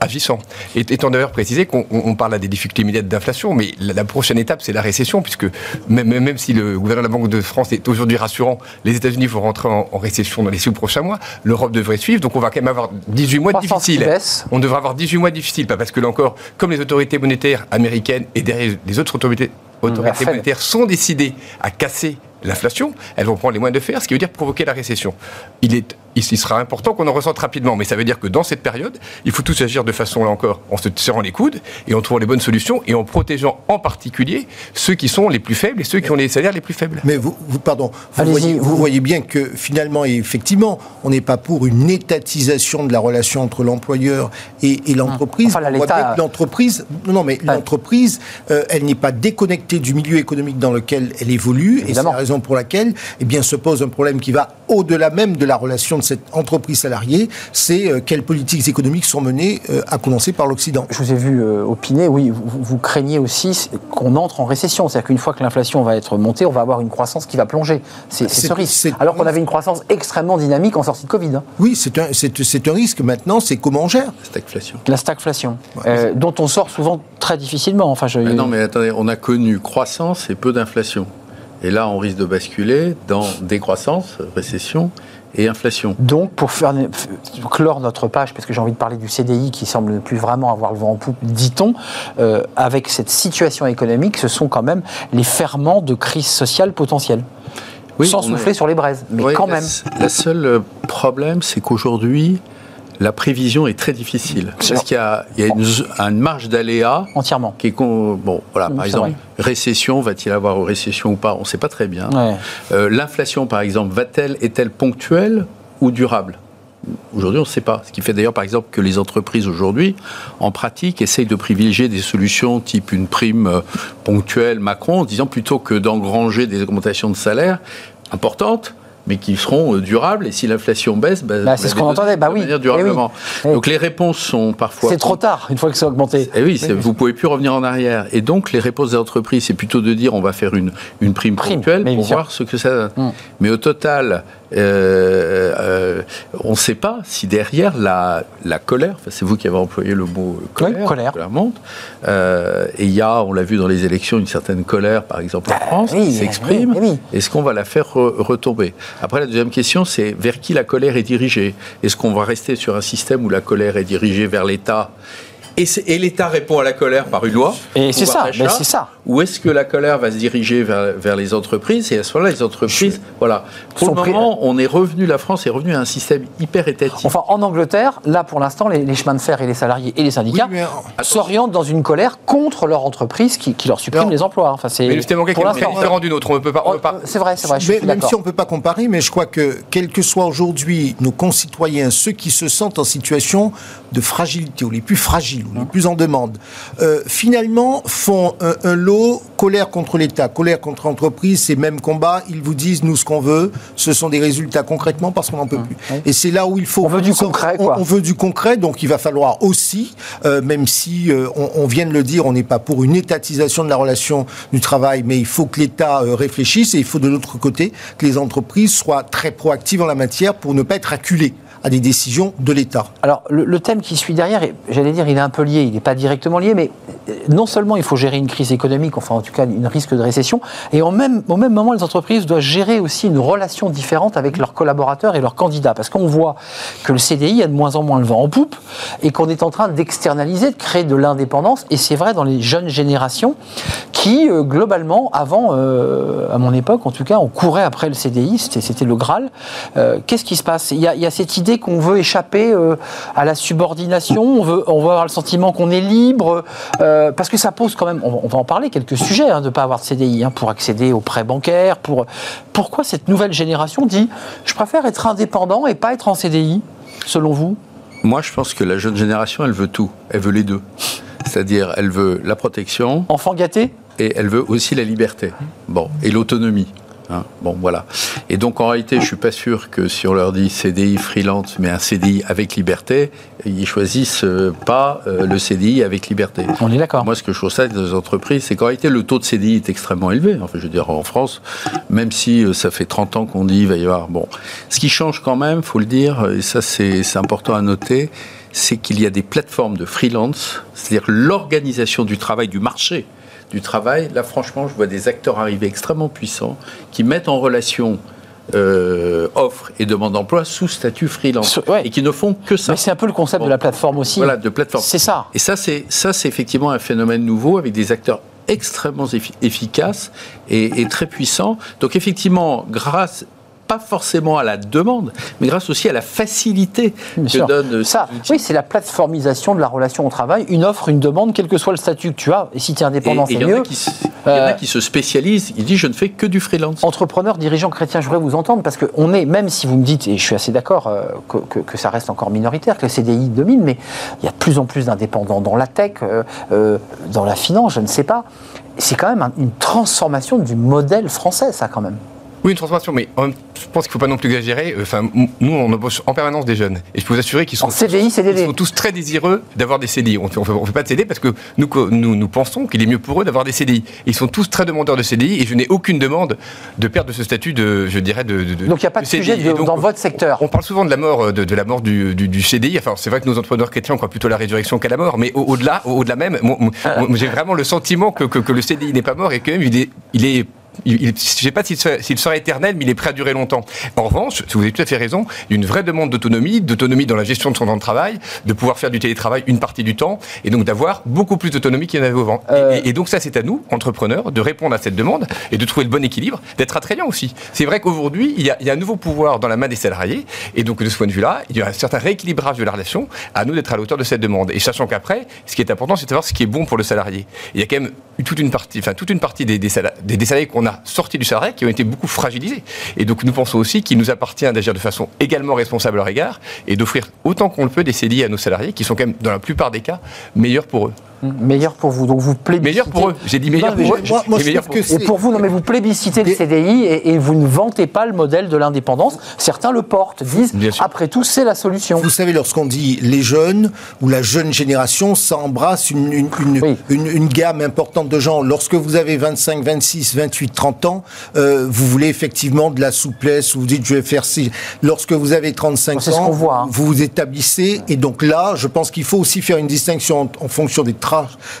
agissant. Et étant d'ailleurs précisé qu'on parle à des difficultés immédiates d'inflation, mais la, prochaine étape, c'est la récession, puisque même, même, si le gouvernement de la Banque de France est aujourd'hui rassurant, les États-Unis vont rentrer en, récession dans les six prochains mois, l'Europe devrait suivre, donc on va quand même avoir 18 mois difficiles. On devrait avoir 18 mois difficiles, pas parce que là encore, comme les autorités monétaires américaines et derrière les autres autorités autorités monétaires sont décidées à casser l'inflation, elles vont prendre les moyens de faire, ce qui veut dire provoquer la récession. Il est il sera important qu'on en ressente rapidement. Mais ça veut dire que dans cette période, il faut tous agir de façon, là encore, en se serrant les coudes et en trouvant les bonnes solutions et en protégeant en particulier ceux qui sont les plus faibles et ceux qui ont les salaires les plus faibles. Mais vous, vous pardon, vous voyez, vous voyez, bien que finalement et effectivement, on n'est pas pour une étatisation de la relation entre l'employeur et, l'entreprise. Enfin, l'entreprise, non, mais l'entreprise, euh, elle n'est pas déconnectée du milieu économique dans lequel elle évolue. Et c'est la raison pour laquelle, eh bien, se pose un problème qui va au-delà même de la relation cette entreprise salariée, c'est euh, quelles politiques économiques sont menées, euh, à commencer par l'Occident. Je vous ai vu euh, opiner, oui, vous, craignez aussi qu'on entre en récession, c'est-à-dire qu'une fois que l'inflation va être montée, on va avoir une croissance qui va plonger. C'est ce risque. Alors qu'on avait une croissance extrêmement dynamique en sortie de Covid. Hein. Oui, c'est un, un, risque. Maintenant, c'est comment on gère? La stagflation. La stagflation, dont on sort souvent très difficilement. Enfin, je... non, mais attendez, on a connu croissance et peu d'inflation. Et là, on risque de basculer dans décroissance, récession et inflation. Donc, pour faire, clore notre page, parce que j'ai envie de parler du CDI qui semble ne plus vraiment avoir le vent en poupe, dit-on, euh, avec cette situation économique, ce sont quand même les ferments de crise sociale potentielle. Oui, Sans souffler sur les braises, mais quand même. Le seul euh, problème, c'est qu'aujourd'hui, la prévision est très difficile. Parce qu'il y a, une, marge d'aléa. Entièrement. Qui est, bon, voilà, par exemple, récession, va-t-il avoir une récession ou pas On ne sait pas très bien. Euh, l'inflation, par exemple, va-t-elle, est-elle ponctuelle ou durable? Aujourd'hui, on ne sait pas. Ce qui fait d'ailleurs, par exemple, que les entreprises aujourd'hui, en pratique, essayent de privilégier des solutions type une prime euh, ponctuelle Macron, en disant plutôt que d'engranger des augmentations de salaire importantes, mais qui seront euh, durables. Et si l'inflation baisse, bah, bah c'est ce qu'on entendait. Bah oui. durablement. Eh donc les réponses sont parfois. C'est trop tard une fois que c'est augmenté. Et eh oui, vous pouvez plus revenir en arrière. Et donc les réponses des entreprises, c'est plutôt de dire on va faire une, une prime, ponctuelle pour voir ce que ça donne. Mm. Mais au total, euh, euh, on ne sait pas si derrière la, la colère, c'est vous qui avez employé le mot colère, colère. monte, euh, et il y a, on l'a vu dans les élections, une certaine colère, par exemple en bah France, qui s'exprime. Est-ce qu'on va la faire retomber? Après, la deuxième question, c'est vers qui la colère est dirigée? Est-ce qu'on va rester sur un système où la colère est dirigée vers l'État et, l'État répond à la colère par une loi. Et c'est ça, c'est ça. Ou est-ce que la colère va se diriger vers, les entreprises Et à ce moment-là, les entreprises, voilà. Pour le moment, on est revenu, la France est revenue à un système hyper étatique. Enfin, en Angleterre, là, pour l'instant, les, chemins de fer et les salariés et les syndicats s'orientent dans une colère contre leur entreprise qui, leur supprime les emplois. Enfin, c'est. Mais est différent d'une autre. On peut pas. pas... C'est vrai, c'est vrai. même si on ne peut pas comparer, mais je crois que quels que soient aujourd'hui nos concitoyens, ceux qui se sentent en situation de fragilité ou les plus fragiles ou les plus en demande, euh, finalement font un, lot colère contre l'État, colère contre l'entreprise, ces mêmes combats. Ils vous disent nous ce qu'on veut, ce sont des résultats concrètement parce qu'on n'en peut plus. Et c'est là où il faut. On veut du concret, quoi. On, veut du concret, donc il va falloir aussi, euh, même si euh, on, vient de le dire, on n'est pas pour une étatisation de la relation du travail, mais il faut que l'État réfléchisse et il faut de l'autre côté que les entreprises soient très proactives en la matière pour ne pas être acculées à des décisions de l'État. Alors, le, thème qui suit derrière, j'allais dire, il est un peu lié, il n'est pas directement lié, mais euh, non seulement il faut gérer une crise économique, enfin en tout cas une risque de récession, et même, au même moment, les entreprises doivent gérer aussi une relation différente avec leurs collaborateurs et leurs candidats, parce qu'on voit que le CDI a de moins en moins le vent en poupe, et qu'on est en train d'externaliser, de créer de l'indépendance, et c'est vrai dans les jeunes générations qui, euh, globalement, avant, euh, à mon époque en tout cas, on courait après le CDI, c'était le Graal. Qu'est-ce qui se passe? Il y a cette idée qu'on veut échapper à la subordination, on veut, on veut avoir le sentiment qu'on est libre, euh, parce que ça pose quand même, on, va en parler, quelques sujets hein, de ne pas avoir de CDI hein, pour accéder aux prêts bancaires. Pour... Pourquoi cette nouvelle génération dit je préfère être indépendant et pas être en CDI, selon vous? Moi, je pense que la jeune génération, elle veut tout. Elle veut les deux. C'est-à-dire, elle veut la protection. Enfant gâté? Et elle veut aussi la liberté. Bon, et l'autonomie. Hein. bon, voilà. Et donc, en réalité, je suis pas sûr que si on leur dit CDI freelance, mais un CDI avec liberté, ils choisissent euh, pas euh, le CDI avec liberté. On est d'accord. Moi, ce que je constate dans les entreprises, c'est qu'en réalité, le taux de CDI est extrêmement élevé. Enfin, je veux dire, en France, même si euh, ça fait 30 ans qu'on dit il va y avoir. Bon, ce qui change quand même, faut le dire, et ça, c'est important à noter, c'est qu'il y a des plateformes de freelance, c'est-à-dire l'organisation du travail du marché du travail, là franchement, je vois des acteurs arriver extrêmement puissants qui mettent en relation euh, offre et demande d'emploi sous statut freelance et qui ne font que ça. Mais c'est un peu le concept de la plateforme aussi. Voilà, de plateforme. C'est ça. Et ça, c'est ça, c'est effectivement un phénomène nouveau avec des acteurs extrêmement efficaces et, et très puissants. Donc effectivement, grâce pas forcément à la demande, mais grâce aussi à la facilité que donne ça. Oui, c'est la plateformisation de la relation au travail, une offre, une demande, quel que soit le statut que tu as. Et si tu es indépendant, c'est mieux. Il y en a qui se spécialisent. Il dit je ne fais que du freelance. Entrepreneur, dirigeant chrétien, je voudrais vous entendre parce qu'on est, même si vous me dites, et je suis assez d'accord euh, que, ça reste encore minoritaire, que le CDI domine, mais il y a de plus en plus d'indépendants dans la tech, euh, euh, dans la finance, je ne sais pas. C'est quand même une transformation du modèle français, ça quand même. Oui, une transformation, mais je pense qu'il ne faut pas non plus exagérer. Enfin, nous, on embauche en permanence des jeunes. Et je peux vous assurer qu'ils sont, CDI, CDD. sont tous très désireux d'avoir des CDI. On ne fait, pas de CDI parce que nous, nous, nous pensons qu'il est mieux pour eux d'avoir des CDI. Ils sont tous très demandeurs de CDI et je n'ai aucune demande de perdre ce statut de, je dirais, de. donc il n'y a pas de, sujet dans votre secteur. On, parle souvent de la mort, de, la mort du, du, CDI. Enfin, c'est vrai que nos entrepreneurs chrétiens croient plutôt à la résurrection qu'à la mort, mais au-delà, au-delà même, j'ai vraiment le sentiment que, que, le CDI n'est pas mort et que même il est, il est je ne sais pas s'il sera, éternel, mais il est prêt à durer longtemps. En revanche, vous avez tout à fait raison, il y a une vraie demande d'autonomie, d'autonomie dans la gestion de son temps de travail, de pouvoir faire du télétravail une partie du temps, et donc d'avoir beaucoup plus d'autonomie qu'il y en avait avant. Euh. Et, donc ça, c'est à nous, entrepreneurs, de répondre à cette demande et de trouver le bon équilibre, d'être attrayant aussi. C'est vrai qu'aujourd'hui, il, il, y a un nouveau pouvoir dans la main des salariés, et donc de ce point de vue-là, il y a un certain rééquilibrage de la relation, à nous d'être à l'auteur de cette demande. Et sachant qu'après, ce qui est important, c'est de savoir ce qui est bon pour le salarié. il y a quand même toute une partie, enfin toute une partie des, des, des salariés qu'on a sortis du salarié qui ont été beaucoup fragilisés. Et donc nous pensons aussi qu'il nous appartient d'agir de façon également responsable à leur égard et d'offrir autant qu'on le peut des CDI à nos salariés qui sont quand même dans la plupart des cas meilleurs pour eux. Meilleur pour vous. Donc vous plébiscitez. Meilleur pour eux. J'ai dit meilleur pour eux. et, pour vous, non, mais vous plébiscitez le CDI et, vous ne vantez pas le modèle de l'indépendance. Certains le portent, disent après tout, c'est la solution. Vous savez, lorsqu'on dit les jeunes ou la jeune génération, ça embrasse une, une, une, gamme importante de gens. Lorsque vous avez 25, 26, 28, 30 ans, euh, vous voulez effectivement de la souplesse, vous dites je vais faire ci. Lorsque vous avez 35 ans, voit, hein. vous vous établissez. Et donc là, je pense qu'il faut aussi faire une distinction en, en fonction des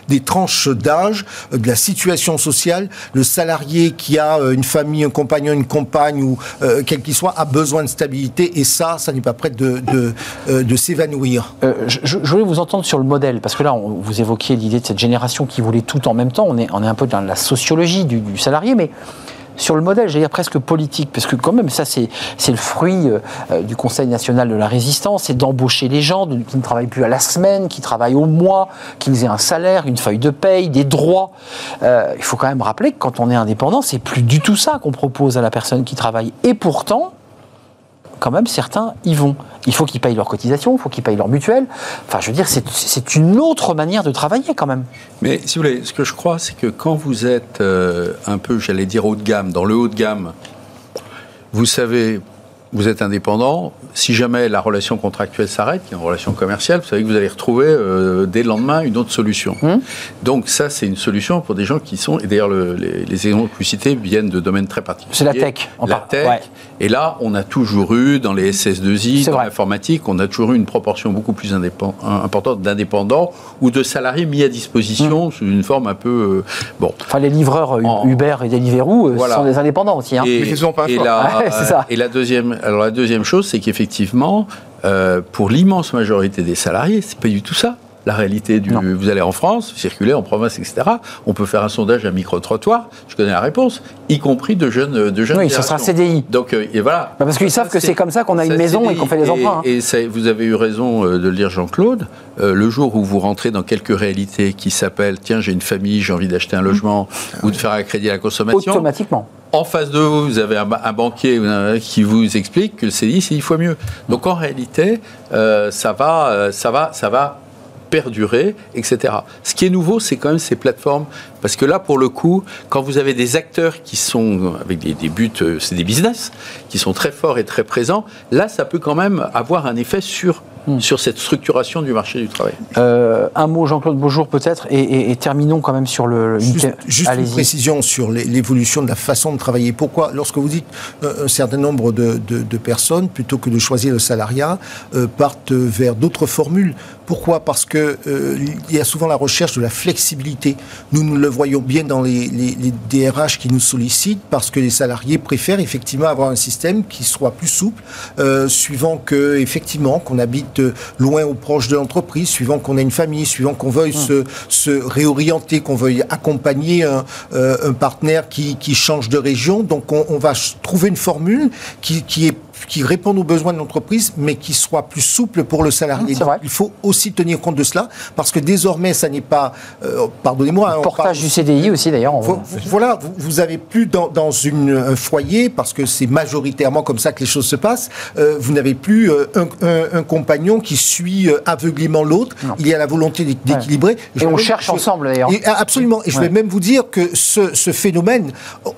des tranches d'âge, euh, de la situation sociale. Le salarié qui a euh, une famille, un compagnon, une compagne ou euh, quel qu'il soit a besoin de stabilité et ça, ça n'est pas prêt de, de, s'évanouir. je, voulais vous entendre sur le modèle parce que là, vous évoquiez l'idée de cette génération qui voulait tout en même temps. On est, on un peu dans la sociologie du salarié, mais sur le modèle, j'allais dire presque politique, parce que quand même, ça, c'est le fruit euh, euh, du Conseil national de la résistance, c'est d'embaucher les gens qui ne travaillent plus à la semaine, qui travaillent au mois, qu'ils aient un salaire, une feuille de paye, des droits. Euh, il faut quand même rappeler que quand on est indépendant, c'est plus du tout ça qu'on propose à la personne qui travaille. Et pourtant, quand même, certains y vont. Il faut qu'ils payent leurs cotisations, il faut qu'ils payent leur mutuelle. Enfin, je veux dire, c'est une autre manière de travailler quand même. Mais si vous voulez, ce que je crois, c'est que quand vous êtes euh, un peu, j'allais dire, haut de gamme, dans le haut de gamme, vous savez vous êtes indépendant, si jamais la relation contractuelle s'arrête, qui est une relation commerciale, vous savez que vous allez retrouver euh, dès le lendemain une autre solution. Hum. Donc ça, c'est une solution pour des gens qui sont, et d'ailleurs les, les, exemples que vous citez viennent de domaines très particuliers. C'est la tech. la tech Et là, on a toujours eu, dans les SS2I, dans l'informatique, on a toujours eu une proportion beaucoup plus importante d'indépendants ou de salariés mis à disposition mmh. sous une forme un peu. Euh, bon. Enfin, les livreurs Uber et Deliveroo euh, sont des indépendants aussi. Hein. Et, la, et la, deuxième, alors la deuxième chose, c'est qu'effectivement, euh, pour l'immense majorité des salariés, c'est pas du tout ça la réalité du. Vous allez en France, circuler en province, etc. On peut faire un sondage à micro-trottoir. Je connais la réponse, y compris de jeunes. De jeunes oui, ce sera CDI. Donc, euh, et voilà. Bah, parce qu'ils savent que c'est comme ça qu'on a une maison et qu'on fait des emprunts. Hein. Et vous avez eu raison euh, de le dire, Jean-Claude. Euh, le jour où vous rentrez dans quelques réalités qui s'appellent tiens, j'ai une famille, j'ai envie d'acheter un logement ou de faire un crédit à la consommation. Automatiquement. En face de vous, vous avez un, banquier qui vous explique que le CDI, c'est dix fois mieux. Donc en réalité, ça va, ça va, ça va perdurer, etc. Ce qui est nouveau, c'est quand même ces plateformes, parce que là, pour le coup, quand vous avez des acteurs qui sont avec des, des buts, euh, c'est des business, qui sont très forts et très présents, là, ça peut quand même avoir un effet sur Hmm. sur cette structuration du marché du travail. Euh, un mot, Jean-Claude Beaujour, peut-être, et, terminons quand même sur le. Juste, juste une précision sur l'évolution de la façon de travailler. Pourquoi, lorsque vous dites euh, un certain nombre de, personnes, plutôt que de choisir le salariat, euh, partent vers d'autres formules? Pourquoi? Parce qu'il il y a souvent la recherche de la flexibilité. Nous, le voyons bien dans les, DRH qui nous sollicitent, parce que les salariés préfèrent effectivement avoir un système qui soit plus souple, suivant que, qu'on habite loin ou proche de l'entreprise, suivant qu'on a une famille, suivant qu'on veuille se, réorienter, qu'on veuille accompagner un, euh, partenaire qui, change de région. Donc on, va trouver une formule qui, qui est qui répondent aux besoins de l'entreprise, mais qui soit plus souple pour le salarié. il faut aussi tenir compte de cela, parce que désormais, ça n'est pas, euh, pardonnez-moi, hein, portage du CDI aussi d'ailleurs. Voilà, vous, vous, avez plus dans, dans une, un foyer, parce que c'est majoritairement comme ça que les choses se passent. Euh, vous n'avez plus euh, un, un, compagnon qui suit aveuglément l'autre. Il y a la volonté d'équilibrer. Et on cherche ensemble d'ailleurs. Absolument. Et je vais même vous dire que ce, ce phénomène,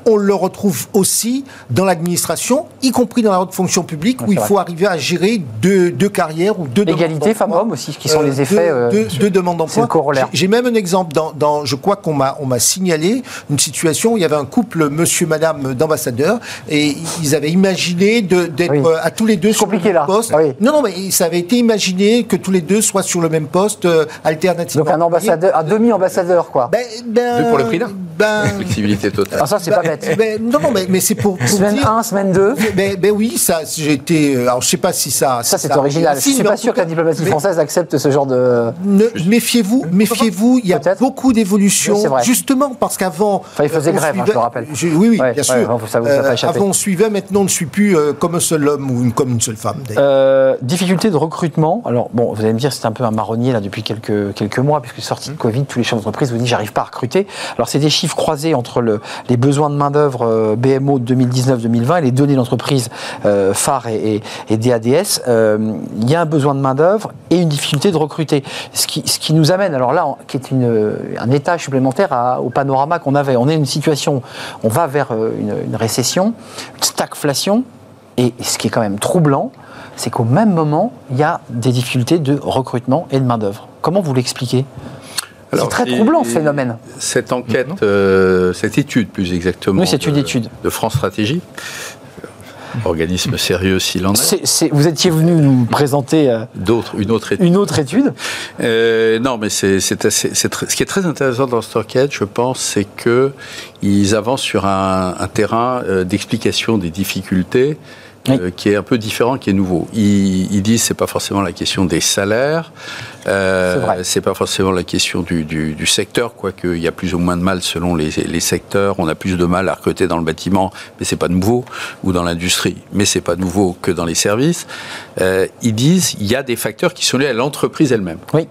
on le retrouve aussi dans l'administration, y compris dans la haute fonction publique où il faut arriver à gérer deux, deux carrières ou deux Égalité femmes-hommes aussi, qui sont les effets. Euh, deux, deux, demandes d'emploi. J'ai même un exemple dans, dans je crois qu'on m'a on m'a signalé une situation où il y avait un couple, monsieur, madame d'ambassadeurs, et ils avaient imaginé d'être euh, à tous les deux sur le même là. poste. Ah non, non, mais ça avait été imaginé que tous les deux soient sur le même poste euh, alternativement. Donc un ambassadeur, un demi-ambassadeur, quoi. Ben, ben, deux pour le prix d'un. Ben, flexibilité totale. Ah, ça, c'est pas ben, bête. Ben, non, non, mais, mais c'est pour, pour, Semaine 1, semaine 2. Ben, ben oui, ça, j'ai été. Euh, alors, je sais pas si ça. Ça, c'est original. je suis pas sûr que la diplomatie française accepte ce genre de. Méfiez-vous, méfiez-vous. Il y a beaucoup d'évolutions. Justement, parce qu'avant. Enfin, il faisait euh, grève, hein, je le rappelle. oui, oui, bien sûr. Euh, avant, on suivait. Maintenant, on ne suit plus comme un seul homme ou comme une seule femme. difficulté de recrutement. Alors, bon, vous allez me dire, c'est un peu un marronnier là depuis quelques quelques mois, puisque sortie de Covid, tous les chefs d'entreprise vous disent, j'arrive pas à recruter. Alors, c'est des chiffres croisés entre le, les besoins de main d'œuvre BMO 2019-2020 et les données d'entreprise phare et, et, DADS, euh, il y a un besoin de main-d'œuvre et une difficulté de recruter. Ce qui, ce qui nous amène, alors là, qui est une, un état supplémentaire au panorama qu'on avait. On est une situation, on va vers euh, une, récession, une stagflation, et ce qui est quand même troublant, c'est qu'au même moment, il y a des difficultés de recrutement et de main-d'œuvre. Comment vous l'expliquez? C'est très troublant ce phénomène. Cette enquête, euh, cette étude plus exactement, oui, une étude. de France Stratégie, organisme sérieux s'il en est. vous étiez venu nous présenter euh, D'autres, une autre étude. Une autre étude euh, Non, mais c'est, assez, ce qui est très intéressant dans cette enquête, je pense, c'est qu'ils avancent sur un, terrain euh, d'explication des difficultés euh, qui est un peu différent, qui est nouveau. Ils, ils disent c'est pas forcément la question des salaires, euh, c'est pas forcément la question du, du, du secteur, quoique il y a plus ou moins de mal selon les, les, secteurs. On a plus de mal à recruter dans le bâtiment, mais c'est pas nouveau, ou dans l'industrie, mais c'est pas nouveau que dans les services. Euh, ils disent il y a des facteurs qui sont liés à l'entreprise elle-même. Oui.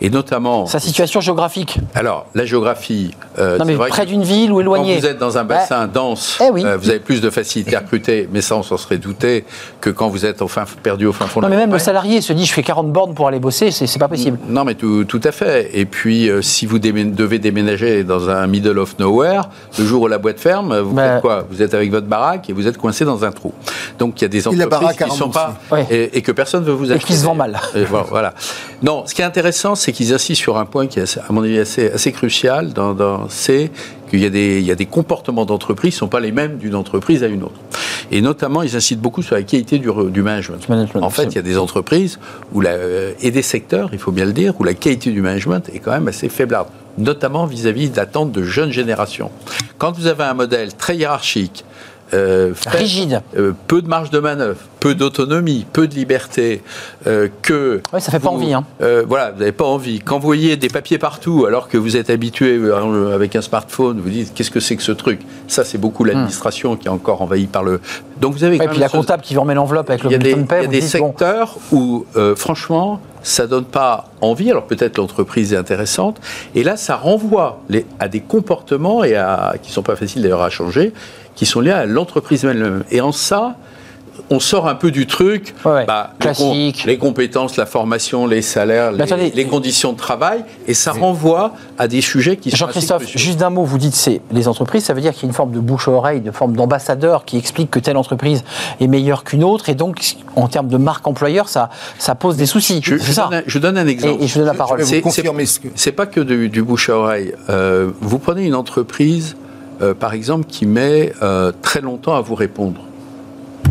Et notamment. Sa situation géographique. Alors, la géographie. Euh, non, mais près d'une ville ou éloignée. Quand vous êtes dans un bassin dense, eh euh, vous avez plus de facilité à recruter, mais ça, on s'en serait douté, que quand vous êtes au fin, perdu au fin fond Non, mais même le salarié se dit je fais 40 bornes pour aller bosser, c'est pas possible. Non, mais tout, tout à fait. Et puis, euh, si vous devez déménager dans un middle of nowhere, le jour où la boîte ferme, vous faites quoi? Vous êtes avec votre baraque et vous êtes coincé dans un trou. Donc, il y a des entreprises qui ne sont pas. Et, que personne ne veut vous acheter. Et qui se vend mal. voilà. Non, ce qui est intéressant, c'est qu'ils insistent sur un point qui est, à mon avis, assez, assez crucial, c'est qu'il y, a des, il y a des comportements d'entreprise qui ne sont pas les mêmes d'une entreprise à une autre. Et notamment, ils incitent beaucoup sur la qualité du, du management. En fait, il y a des entreprises où la, et des secteurs, il faut bien le dire, où la qualité du management est quand même assez faiblarde notamment vis-à-vis d'attentes de jeunes générations. Quand vous avez un modèle très hiérarchique, euh, rigide, euh, peu de marge de manœuvre, peu d'autonomie, peu de liberté, euh, que oui, ça fait pas envie. Hein. voilà, vous n'avez pas envie. Quand vous voyez des papiers partout, alors que vous êtes habitué avec un smartphone, vous dites qu'est-ce que c'est que ce truc? Ça, c'est beaucoup l'administration qui est encore envahie par le. Donc vous avez. Et puis la comptable qui remet l'enveloppe avec le bouton de paie. Il y a des secteurs où, franchement, ça donne pas envie. Alors peut-être l'entreprise est intéressante. Et là, ça renvoie les, à des comportements et à, qui sont pas faciles d'ailleurs à changer qui sont liés à l'entreprise elle-même. Et en ça, on sort un peu du truc, bah, classique. Les, compétences, la formation, les salaires, les, conditions de travail, et ça renvoie à des sujets qui sont. Jean-Christophe, juste d'un mot, vous dites c'est les entreprises, ça veut dire qu'il y a une forme de bouche-oreille, une forme d'ambassadeur qui explique que telle entreprise est meilleure qu'une autre, et donc en termes de marque employeur, ça, ça pose des soucis. Je, je, donne, un, je donne, un, exemple. Et, je donne la parole. C'est pas que du, bouche-oreille. Euh, vous prenez une entreprise euh, par exemple, qui met euh, très longtemps à vous répondre.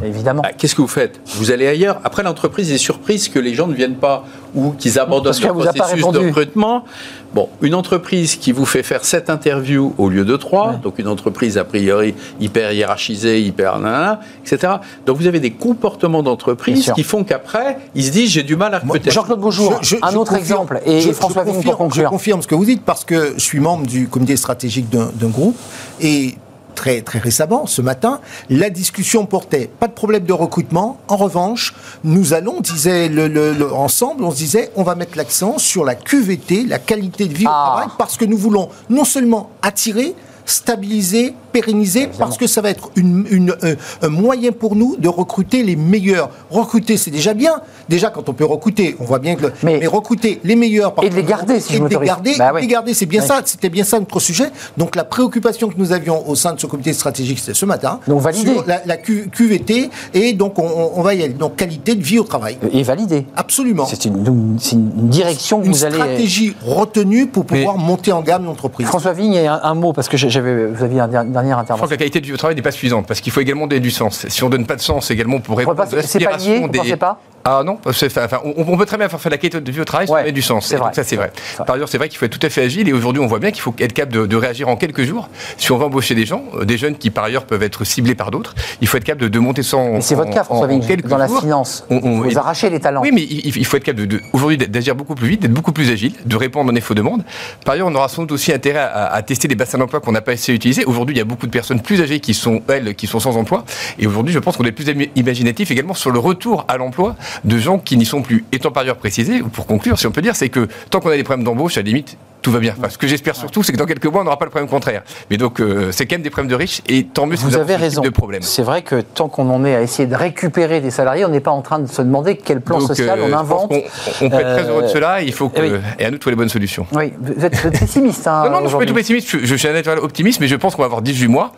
Évidemment. Bah, qu'est-ce que vous faites? Vous allez ailleurs. Après, l'entreprise est surprise que les gens ne viennent pas ou qu'ils abandonnent le processus de recrutement. Bon, une entreprise qui vous fait faire sept interviews au lieu de trois, donc une entreprise a priori hyper hiérarchisée, hyper nanana, etc. Donc vous avez des comportements d'entreprise qui font qu'après, ils se disent j'ai du mal à recruter. Jean-Claude Beaujour, un autre exemple, et François Vigne pour conclure. Je confirme ce que vous dites parce que je suis membre du comité stratégique d'un groupe et très, très récemment, ce matin, la discussion portait pas de problème de recrutement. En revanche, nous allons, disait le, ensemble, on se disait, on va mettre l'accent sur la QVT, la qualité de vie au ah. travail, parce que nous voulons non seulement attirer, stabiliser, pérenniser, parce que ça va être une, euh, un moyen pour nous de recruter les meilleurs. Recruter, c'est déjà bien. Déjà, quand on peut recruter, on voit bien que. mais, recruter les meilleurs. et de les garder, si et de les garder, bah les garder, c'est bien ça. C'était bien ça notre sujet. Donc la préoccupation que nous avions au sein de ce comité stratégique, c'était ce matin. Donc validé. Sur la, QVT, et donc on, va y aller. Donc qualité de vie au travail. Et validé. Absolument. C'est une, une, direction que une vous allez. Une stratégie retenue pour pouvoir monter en gamme l'entreprise. François Vigne, un, un mot, parce que j'avais, vous aviez un dernier je crois que la qualité du travail n'est pas suffisante parce qu'il faut également donner du sens. Si on donne pas de sens également pour répondre à l'aspiration des. Pas? Ah non, enfin, on, peut très bien faire la qualité au travail si on met du sens. Vrai, ça, c'est vrai. Par ailleurs, c'est vrai qu'il faut être tout à fait agile et aujourd'hui, on voit bien qu'il faut être capable de, réagir en quelques jours. Si on veut embaucher des gens, euh, des jeunes qui par ailleurs peuvent être ciblés par d'autres, il faut être capable de, monter ça en. C'est votre cas, François dans la finance. On, vous arrachez les talents. Oui, mais il, faut être capable de, aujourd'hui d'agir beaucoup plus vite, d'être beaucoup plus agile, de répondre aux défauts de demande. Par ailleurs, on aura sans doute aussi intérêt à, tester des bassins d'emploi qu'on n'a pas assez utilisés. Aujourd'hui, il y a beaucoup de personnes plus âgées qui sont, elles, qui sont sans emploi. Et aujourd'hui, je pense qu'on est plus imaginatif également sur le retour à l'emploi de gens qui n'y sont plus. Étant par ailleurs précisé, ou pour conclure, si on peut dire, c'est que tant qu'on a des problèmes d'embauche, à la limite, tout va bien. ce que j'espère surtout, c'est que dans quelques mois, on n'aura pas le problème contraire. Mais donc, euh, c'est quand même des problèmes de riches, et tant mieux si vous, avez raison. de problèmes. C'est vrai que tant qu'on en est à essayer de récupérer des salariés, on n'est pas en train de se demander quel plan social on euh, invente. On, peut être très heureux de cela, il faut que, et à nous de trouver les bonnes solutions. Oui, vous êtes pessimiste. Hein, non, non, je suis pas tout pessimiste, je, je suis un naturel optimiste, mais je pense qu'on va avoir 18 mois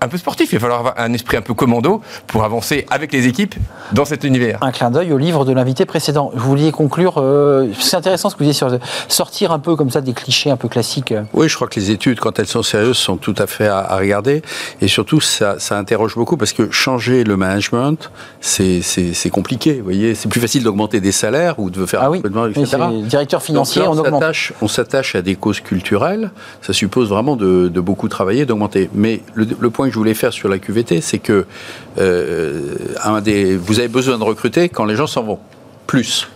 un peu sportif. Il va falloir avoir un esprit un peu commando pour avancer avec les équipes dans cet univers. Un clin d'œil au livre de l'invité précédent. Vous vouliez conclure euh, C'est intéressant ce que vous disiez sur sortir un peu comme ça des clichés un peu classiques. Oui, je crois que les études, quand elles sont sérieuses, sont tout à fait à, regarder. Et surtout, ça, interroge beaucoup parce que changer le management, c'est compliqué. Vous voyez, c'est plus facile d'augmenter des salaires ou de faire ah oui, un etc. directeur financier, on, on s'attache à des causes culturelles. Ça suppose vraiment de, beaucoup travailler, d'augmenter. Mais le, le point que je voulais faire sur la QVT, c'est que euh, un des, vous avez besoin de recruter quand les gens s'en vont. Plus.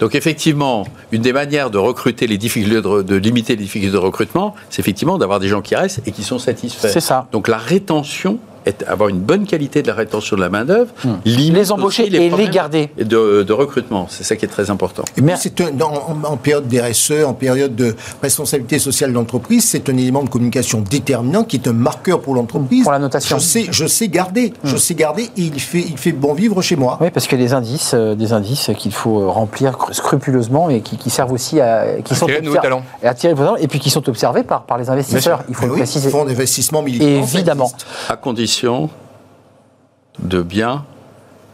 Donc effectivement, une des manières de recruter les difficultés de, limiter les difficultés de recrutement, c'est effectivement d'avoir des gens qui restent et qui sont satisfaits. C'est ça. Donc la rétention avoir une bonne qualité de la rétention de la main-d'œuvre, hmm. les embaucher et les garder. De, de recrutement, c'est ça qui est très important. Mais c'est en, en, période d'RSE, en période de responsabilité sociale de l'entreprise, c'est un élément de communication déterminant qui est un marqueur pour l'entreprise. Pour la notation. Je sais, je sais garder, je hmm. sais garder et il fait, il fait bon vivre chez moi. Oui, parce que des indices, euh, des indices qu'il faut euh, remplir scrupuleusement et qui, servent aussi à, qui attirer sont talents. Et attirer vos talents et puis qui sont observés par, par les investisseurs. Il faut le préciser. Fonds d'investissement militaire. Évidemment. À condition de bien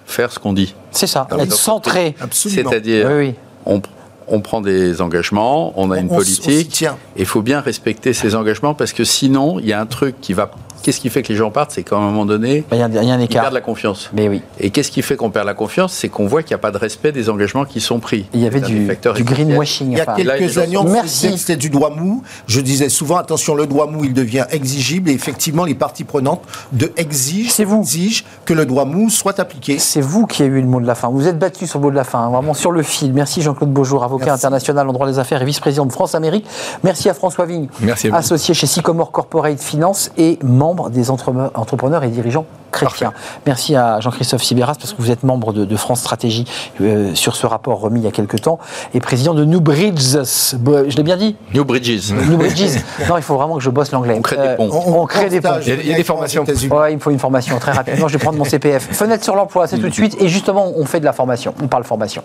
faire ce qu'on dit. C'est ça, être centré. C'est-à-dire, on, prend des engagements, on a une politique, il faut bien respecter ces engagements parce que sinon, il y a un truc qui va qu'est-ce qui fait que les gens partent? C'est qu'à un moment donné, bah, y a, y a un écart. ils perdent la confiance. Mais oui. Et qu'est-ce qui fait qu'on perd la confiance? C'est qu'on voit qu'il n'y a pas de respect des engagements qui sont pris. Il y avait du, du greenwashing. Il y a quelques années, on c'était du droit mou. Je disais souvent, attention, le droit mou, il devient exigible. Et effectivement, les parties prenantes de exigent, vous. exigent que le droit mou soit appliqué. C'est vous qui avez eu le mot de la fin. Vous êtes battu sur le mot de la fin, hein, vraiment sur le fil. Merci Jean-Claude Beaujour, avocat international en droit des affaires et vice-président de France-Amérique. Merci à François Vigne, associé chez Sycomore Corporate Finance et membre des entrepreneurs et dirigeants chrétiens. Merci à Jean-Christophe Sibéras parce que vous êtes membre de, France Stratégie euh, sur ce rapport remis il y a quelques temps et président de New Bridges. Je l'ai bien dit? New Bridges. New Bridges. non, il faut vraiment que je bosse l'anglais. On crée des ponts. on, crée des ponts. Il y a, des formations. Ouais, il me faut une formation très rapidement. je vais prendre mon CPF. Fenêtre sur l'emploi, c'est tout de suite. Et justement, on fait de la formation. On parle formation.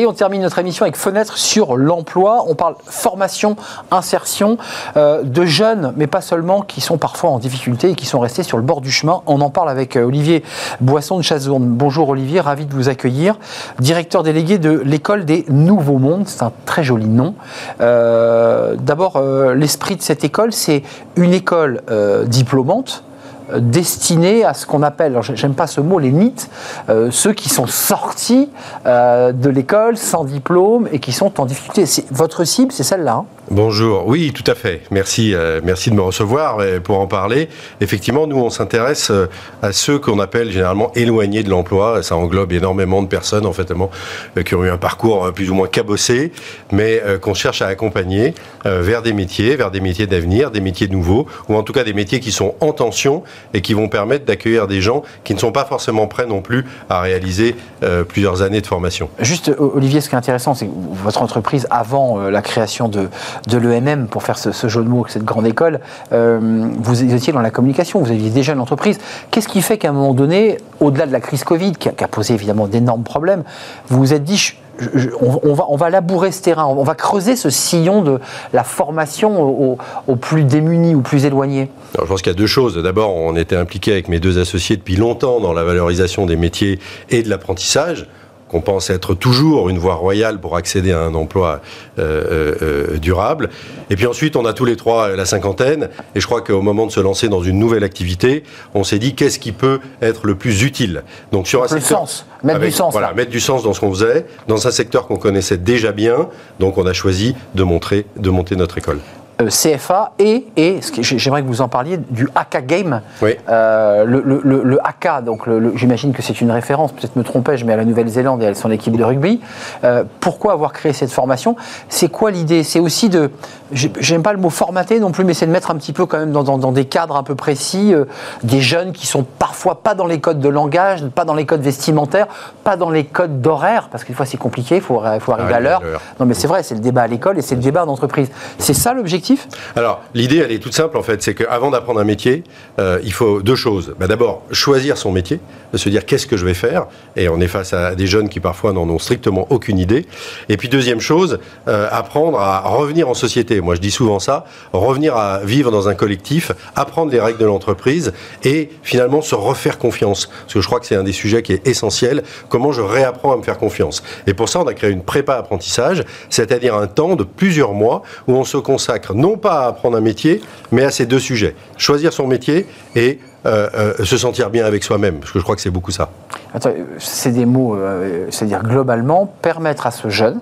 Et on termine notre émission avec Fenêtre sur l'emploi. On parle formation, insertion euh, de jeunes, mais pas seulement, qui sont parfois en difficulté et qui sont restés sur le bord du chemin. On en parle avec euh, Olivier Boisson de Chazourne. Bonjour Olivier, ravi de vous accueillir. Directeur délégué de l'école des Nouveaux Mondes, c'est un très joli nom. Euh, d'abord, l'esprit de cette école, c'est une école diplômante destinés à ce qu'on appelle, j'aime pas ce mot, les NIT, euh, ceux qui sont sortis euh, de l'école sans diplôme et qui sont en difficulté. Votre cible, c'est celle-là hein Bonjour, oui, tout à fait. Merci, euh, merci de me recevoir pour en parler. Effectivement, nous, on s'intéresse euh, à ceux qu'on appelle généralement éloignés de l'emploi. Ça englobe énormément de personnes, en fait, euh, qui ont eu un parcours plus ou moins cabossé, mais qu'on cherche à accompagner vers des métiers, vers des métiers d'avenir, des métiers nouveaux, ou en tout cas des métiers qui sont en tension et qui vont permettre d'accueillir des gens qui ne sont pas forcément prêts non plus à réaliser plusieurs années de formation. Juste, Olivier, ce qui est intéressant, c'est que votre entreprise, avant la création de de l'EMM, pour faire ce, jeu de mots avec cette grande école, euh, vous étiez dans la communication, vous aviez déjà une entreprise. Qu'est-ce qui fait qu'à un moment donné, au-delà de la crise Covid, qui a, posé évidemment d'énormes problèmes, vous vous êtes dit, on, va, labourer ce terrain, on va creuser ce sillon de la formation aux, plus démunis ou plus éloignés? Je pense qu'il y a deux choses. D'abord, on était impliqué avec mes deux associés depuis longtemps dans la valorisation des métiers et de l'apprentissage qu'on pense être toujours une voie royale pour accéder à un emploi euh, euh, durable. Et puis ensuite, on a tous les trois la cinquantaine, et je crois qu'au moment de se lancer dans une nouvelle activité, on s'est dit qu'est-ce qui peut être le plus utile? Donc sur un le sens, mettre du sens. Voilà, mettre du sens dans ce qu'on faisait, dans un secteur qu'on connaissait déjà bien. Donc on a choisi de montrer, de monter notre école. Euh, CFA et, et j'aimerais que vous en parliez, du Haka Game. Oui. Euh, le, le, le, Haka, donc j'imagine que c'est une référence, peut-être me trompais-je, mais à la Nouvelle-Zélande et à son équipe de rugby. Euh, pourquoi avoir créé cette formation? C'est quoi l'idée? C'est aussi de, j'aime pas le mot formater non plus, mais c'est de mettre un petit peu quand même dans, dans, des cadres un peu précis, des jeunes qui sont parfois pas dans les codes de langage, pas dans les codes vestimentaires, pas dans les codes d'horaire, parce que des fois c'est compliqué, il faut, faut arriver à l'heure. Non mais c'est vrai, c'est le débat à l'école et c'est le débat en entreprise. C'est ça l'objectif alors, l'idée, elle est toute simple, en fait. C'est qu'avant d'apprendre un métier, euh, il faut deux choses. Bah, d'abord, choisir son métier, de se dire qu'est-ce que je vais faire? Et on est face à des jeunes qui parfois n'en ont strictement aucune idée. Et puis, deuxième chose, euh, apprendre à revenir en société. Moi, je dis souvent ça. Revenir à vivre dans un collectif, apprendre les règles de l'entreprise et finalement se refaire confiance. Parce que je crois que c'est un des sujets qui est essentiel. Comment je réapprends à me faire confiance? Et pour ça, on a créé une prépa apprentissage, c'est-à-dire un temps de plusieurs mois où on se consacre non pas à apprendre un métier, mais à ces deux sujets. Choisir son métier et euh, euh, se sentir bien avec soi-même, parce que je crois que c'est beaucoup ça. C'est des mots, euh, c'est-à-dire globalement, permettre à ce jeune,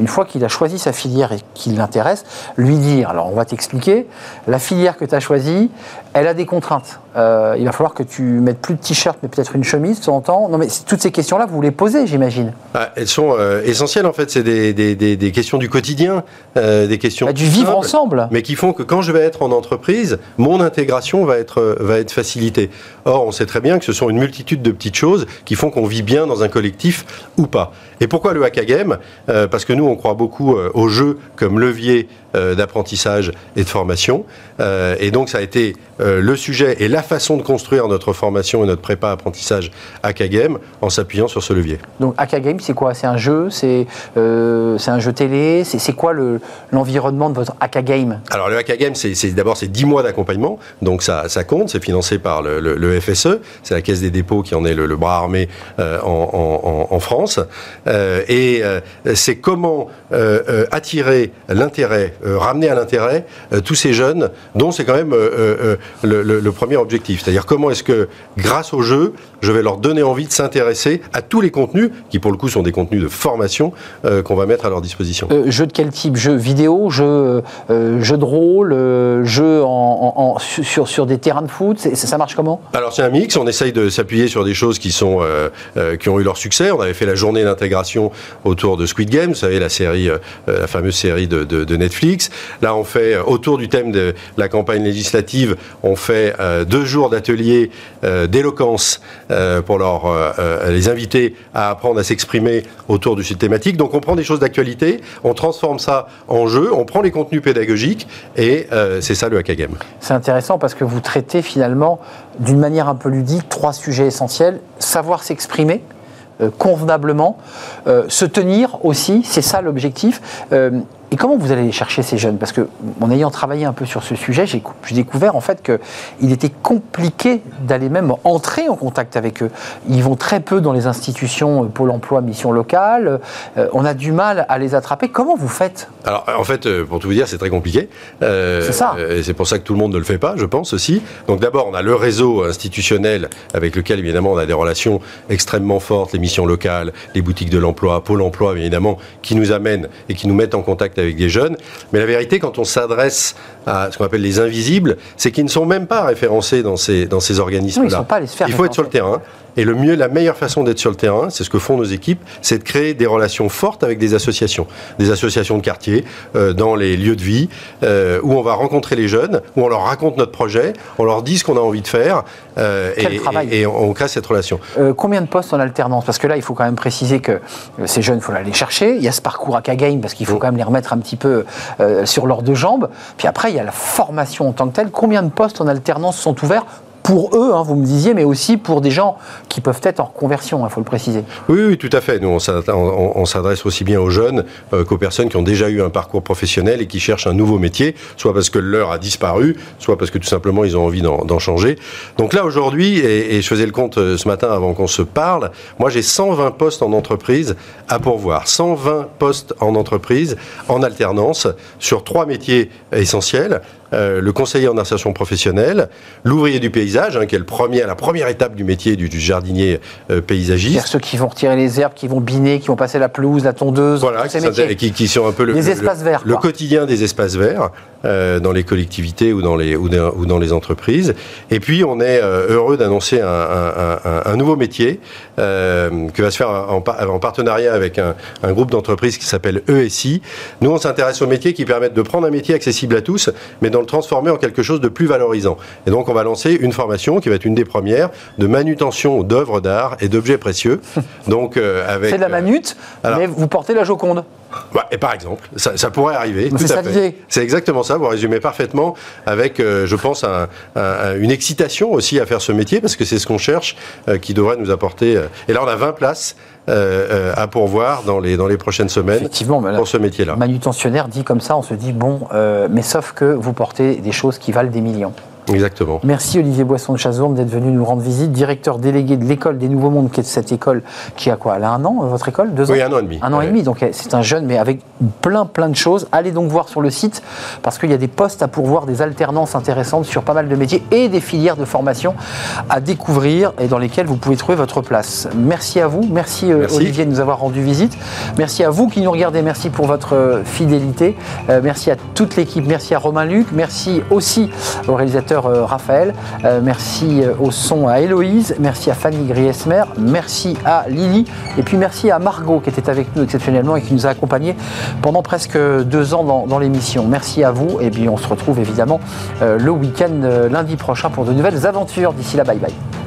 une fois qu'il a choisi sa filière et qu'il l'intéresse, lui dire, alors on va t'expliquer, la filière que tu as choisie, elle a des contraintes. Euh, il va falloir que tu mettes plus de t-shirt, mais peut-être une chemise de temps en temps. Non, mais toutes ces questions-là, vous les posez, j'imagine. Ah, elles sont euh, essentielles, en fait. C'est des, des, des, questions du quotidien, des questions. Bah, du vivre ensemble. Mais qui font que quand je vais être en entreprise, mon intégration va être, va être facilitée. Or, on sait très bien que ce sont une multitude de petites choses qui font qu'on vit bien dans un collectif ou pas. Et pourquoi le hack game euh, Parce que nous, on croit beaucoup euh, au jeu comme levier d'apprentissage et de formation. et donc ça a été le sujet et la façon de construire notre formation et notre prépa apprentissage Akagame en s'appuyant sur ce levier. Donc Akagame, c'est quoi? C'est un jeu? C'est un jeu télé? C'est quoi l'environnement de votre Akagame Alors le Akagame, c'est d'abord c'est 10 mois d'accompagnement, donc ça, ça compte, c'est financé par le, FSE, c'est la Caisse des dépôts qui en est le, bras armé en, France. et c'est comment attirer l'intérêt, ramener à l'intérêt tous ces jeunes dont c'est quand même le, premier objectif. C'est-à-dire comment est-ce que, grâce au jeu, je vais leur donner envie de s'intéresser à tous les contenus, qui pour le coup sont des contenus de formation euh, qu'on va mettre à leur disposition. Euh, jeux de quel type? Jeux vidéo, jeux, euh, jeux de rôle, jeux en, sur, sur des terrains de foot? Ça, marche comment? Alors c'est un mix, on essaye de s'appuyer sur des choses qui, sont, qui ont eu leur succès. On avait fait la journée d'intégration autour de Squid Game, vous savez, la série, la fameuse série de, de, de, Netflix. Là on fait, autour du thème de la campagne législative, on fait deux jours d'ateliers d'éloquence euh, pour leur, euh, euh, les inviter à apprendre à s'exprimer autour du site thématique. Donc on prend des choses d'actualité, on transforme ça en jeu, on prend les contenus pédagogiques et c'est ça le Hackagame. C'est intéressant parce que vous traitez finalement d'une manière un peu ludique trois sujets essentiels. Savoir s'exprimer, convenablement, se tenir aussi, c'est ça l'objectif. Et comment vous allez chercher ces jeunes? Parce que, en ayant travaillé un peu sur ce sujet, j'ai découvert en fait qu'il était compliqué d'aller même entrer en contact avec eux. Ils vont très peu dans les institutions euh, Pôle emploi, mission locale. Euh, on a du mal à les attraper. Comment vous faites? Alors, en fait, euh, pour tout vous dire, c'est très compliqué. c'est ça. Et c'est pour ça que tout le monde ne le fait pas, je pense aussi. Donc, d'abord, on a le réseau institutionnel avec lequel, évidemment, on a des relations extrêmement fortes, les missions locales, les boutiques de l'emploi, Pôle emploi, évidemment, qui nous amènent et qui nous mettent en contact avec des jeunes. Mais la vérité, quand on s'adresse à ce qu'on appelle les invisibles, c'est qu'ils ne sont même pas référencés dans ces, dans ces organismes-là. Il faut être sur le terrain. Et le mieux, la meilleure façon d'être sur le terrain, c'est ce que font nos équipes, c'est de créer des relations fortes avec des associations, des associations de quartier, euh, dans les lieux de vie, euh, où on va rencontrer les jeunes, où on leur raconte notre projet, on leur dit ce qu'on a envie de faire, euh, et, on, crée cette relation. combien de postes en alternance? Parce que là, il faut quand même préciser que ces jeunes, il faut aller chercher. Il y a ce parcours à Kagame, parce qu'il faut mm. quand même les remettre un petit peu sur leurs deux jambes. Puis après, il y a la formation en tant que telle. Combien de postes en alternance sont ouverts pour eux, hein, vous me disiez, mais aussi pour des gens qui peuvent être en reconversion, il hein, faut le préciser. Oui, tout à fait. Nous, on s'adresse aussi bien aux jeunes euh, qu'aux personnes qui ont déjà eu un parcours professionnel et qui cherchent un nouveau métier, soit parce que leur a disparu, soit parce que tout simplement ils ont envie d'en changer. Donc là, aujourd'hui, et, je faisais le compte euh, ce matin avant qu'on se parle, moi j'ai 120 postes en entreprise à pourvoir. 120 postes en entreprise en alternance sur trois métiers essentiels. Euh, le conseiller en insertion professionnelle, l'ouvrier du paysage, hein, qui est le premier, la première étape du métier du, jardinier euh, paysagiste. Ceux qui vont retirer les herbes, qui vont biner, qui vont passer la pelouse, la tondeuse, voilà, qui, qui, sont un peu le, espaces verts, le quotidien des espaces verts. Euh, dans les collectivités ou dans les, ou dans, les entreprises. Et puis, on est heureux d'annoncer un, nouveau métier que va se faire en, en partenariat avec un, groupe d'entreprises qui s'appelle ESI. Nous, on s'intéresse aux métiers qui permettent de prendre un métier accessible à tous, mais le transformer en quelque chose de plus valorisant. Et donc, on va lancer une formation qui va être une des premières de manutention d'œuvres d'art et d'objets précieux. Donc, avec. C'est de la manute, mais vous portez la Joconde. Bah, et par exemple, ça, pourrait arriver. C'est exactement ça. Vous résumez parfaitement avec, euh, je pense, une excitation aussi à faire ce métier parce que c'est ce qu'on cherche euh, qui devrait nous apporter. Euh, et là, on a 20 places. À pourvoir dans les, dans les prochaines semaines pour ce métier-là. Manutentionnaire dit comme ça, on se dit bon, mais sauf que vous portez des choses qui valent des millions. Exactement. Merci Olivier Boisson de Chazourne d'être venu nous rendre visite, directeur délégué de l'école des Nouveaux Mondes, qui est cette école qui a quoi Elle a un an, votre école? Deux ans? Oui, un an et demi. Un an et demi, donc c'est un jeune, mais avec plein plein de choses. Allez donc voir sur le site, parce qu'il y a des postes à pourvoir, des alternances intéressantes sur pas mal de métiers et des filières de formation à découvrir et dans lesquelles vous pouvez trouver votre place. Merci à vous, merci, euh, Olivier de nous avoir rendu visite. Merci à vous qui nous regardez, merci pour votre euh, fidélité. Euh, merci à toute l'équipe, merci à Romain Luc, merci aussi au réalisateur euh, Raphaël, euh, merci euh, au son à Héloïse, merci à Fanny Griesmer, merci à Lily, et puis merci à Margot qui était avec nous exceptionnellement et qui nous a accompagnés pendant presque deux ans dans, dans l'émission. Merci à vous, et puis on se retrouve évidemment le week-end lundi prochain pour de nouvelles aventures. D'ici là, bye bye.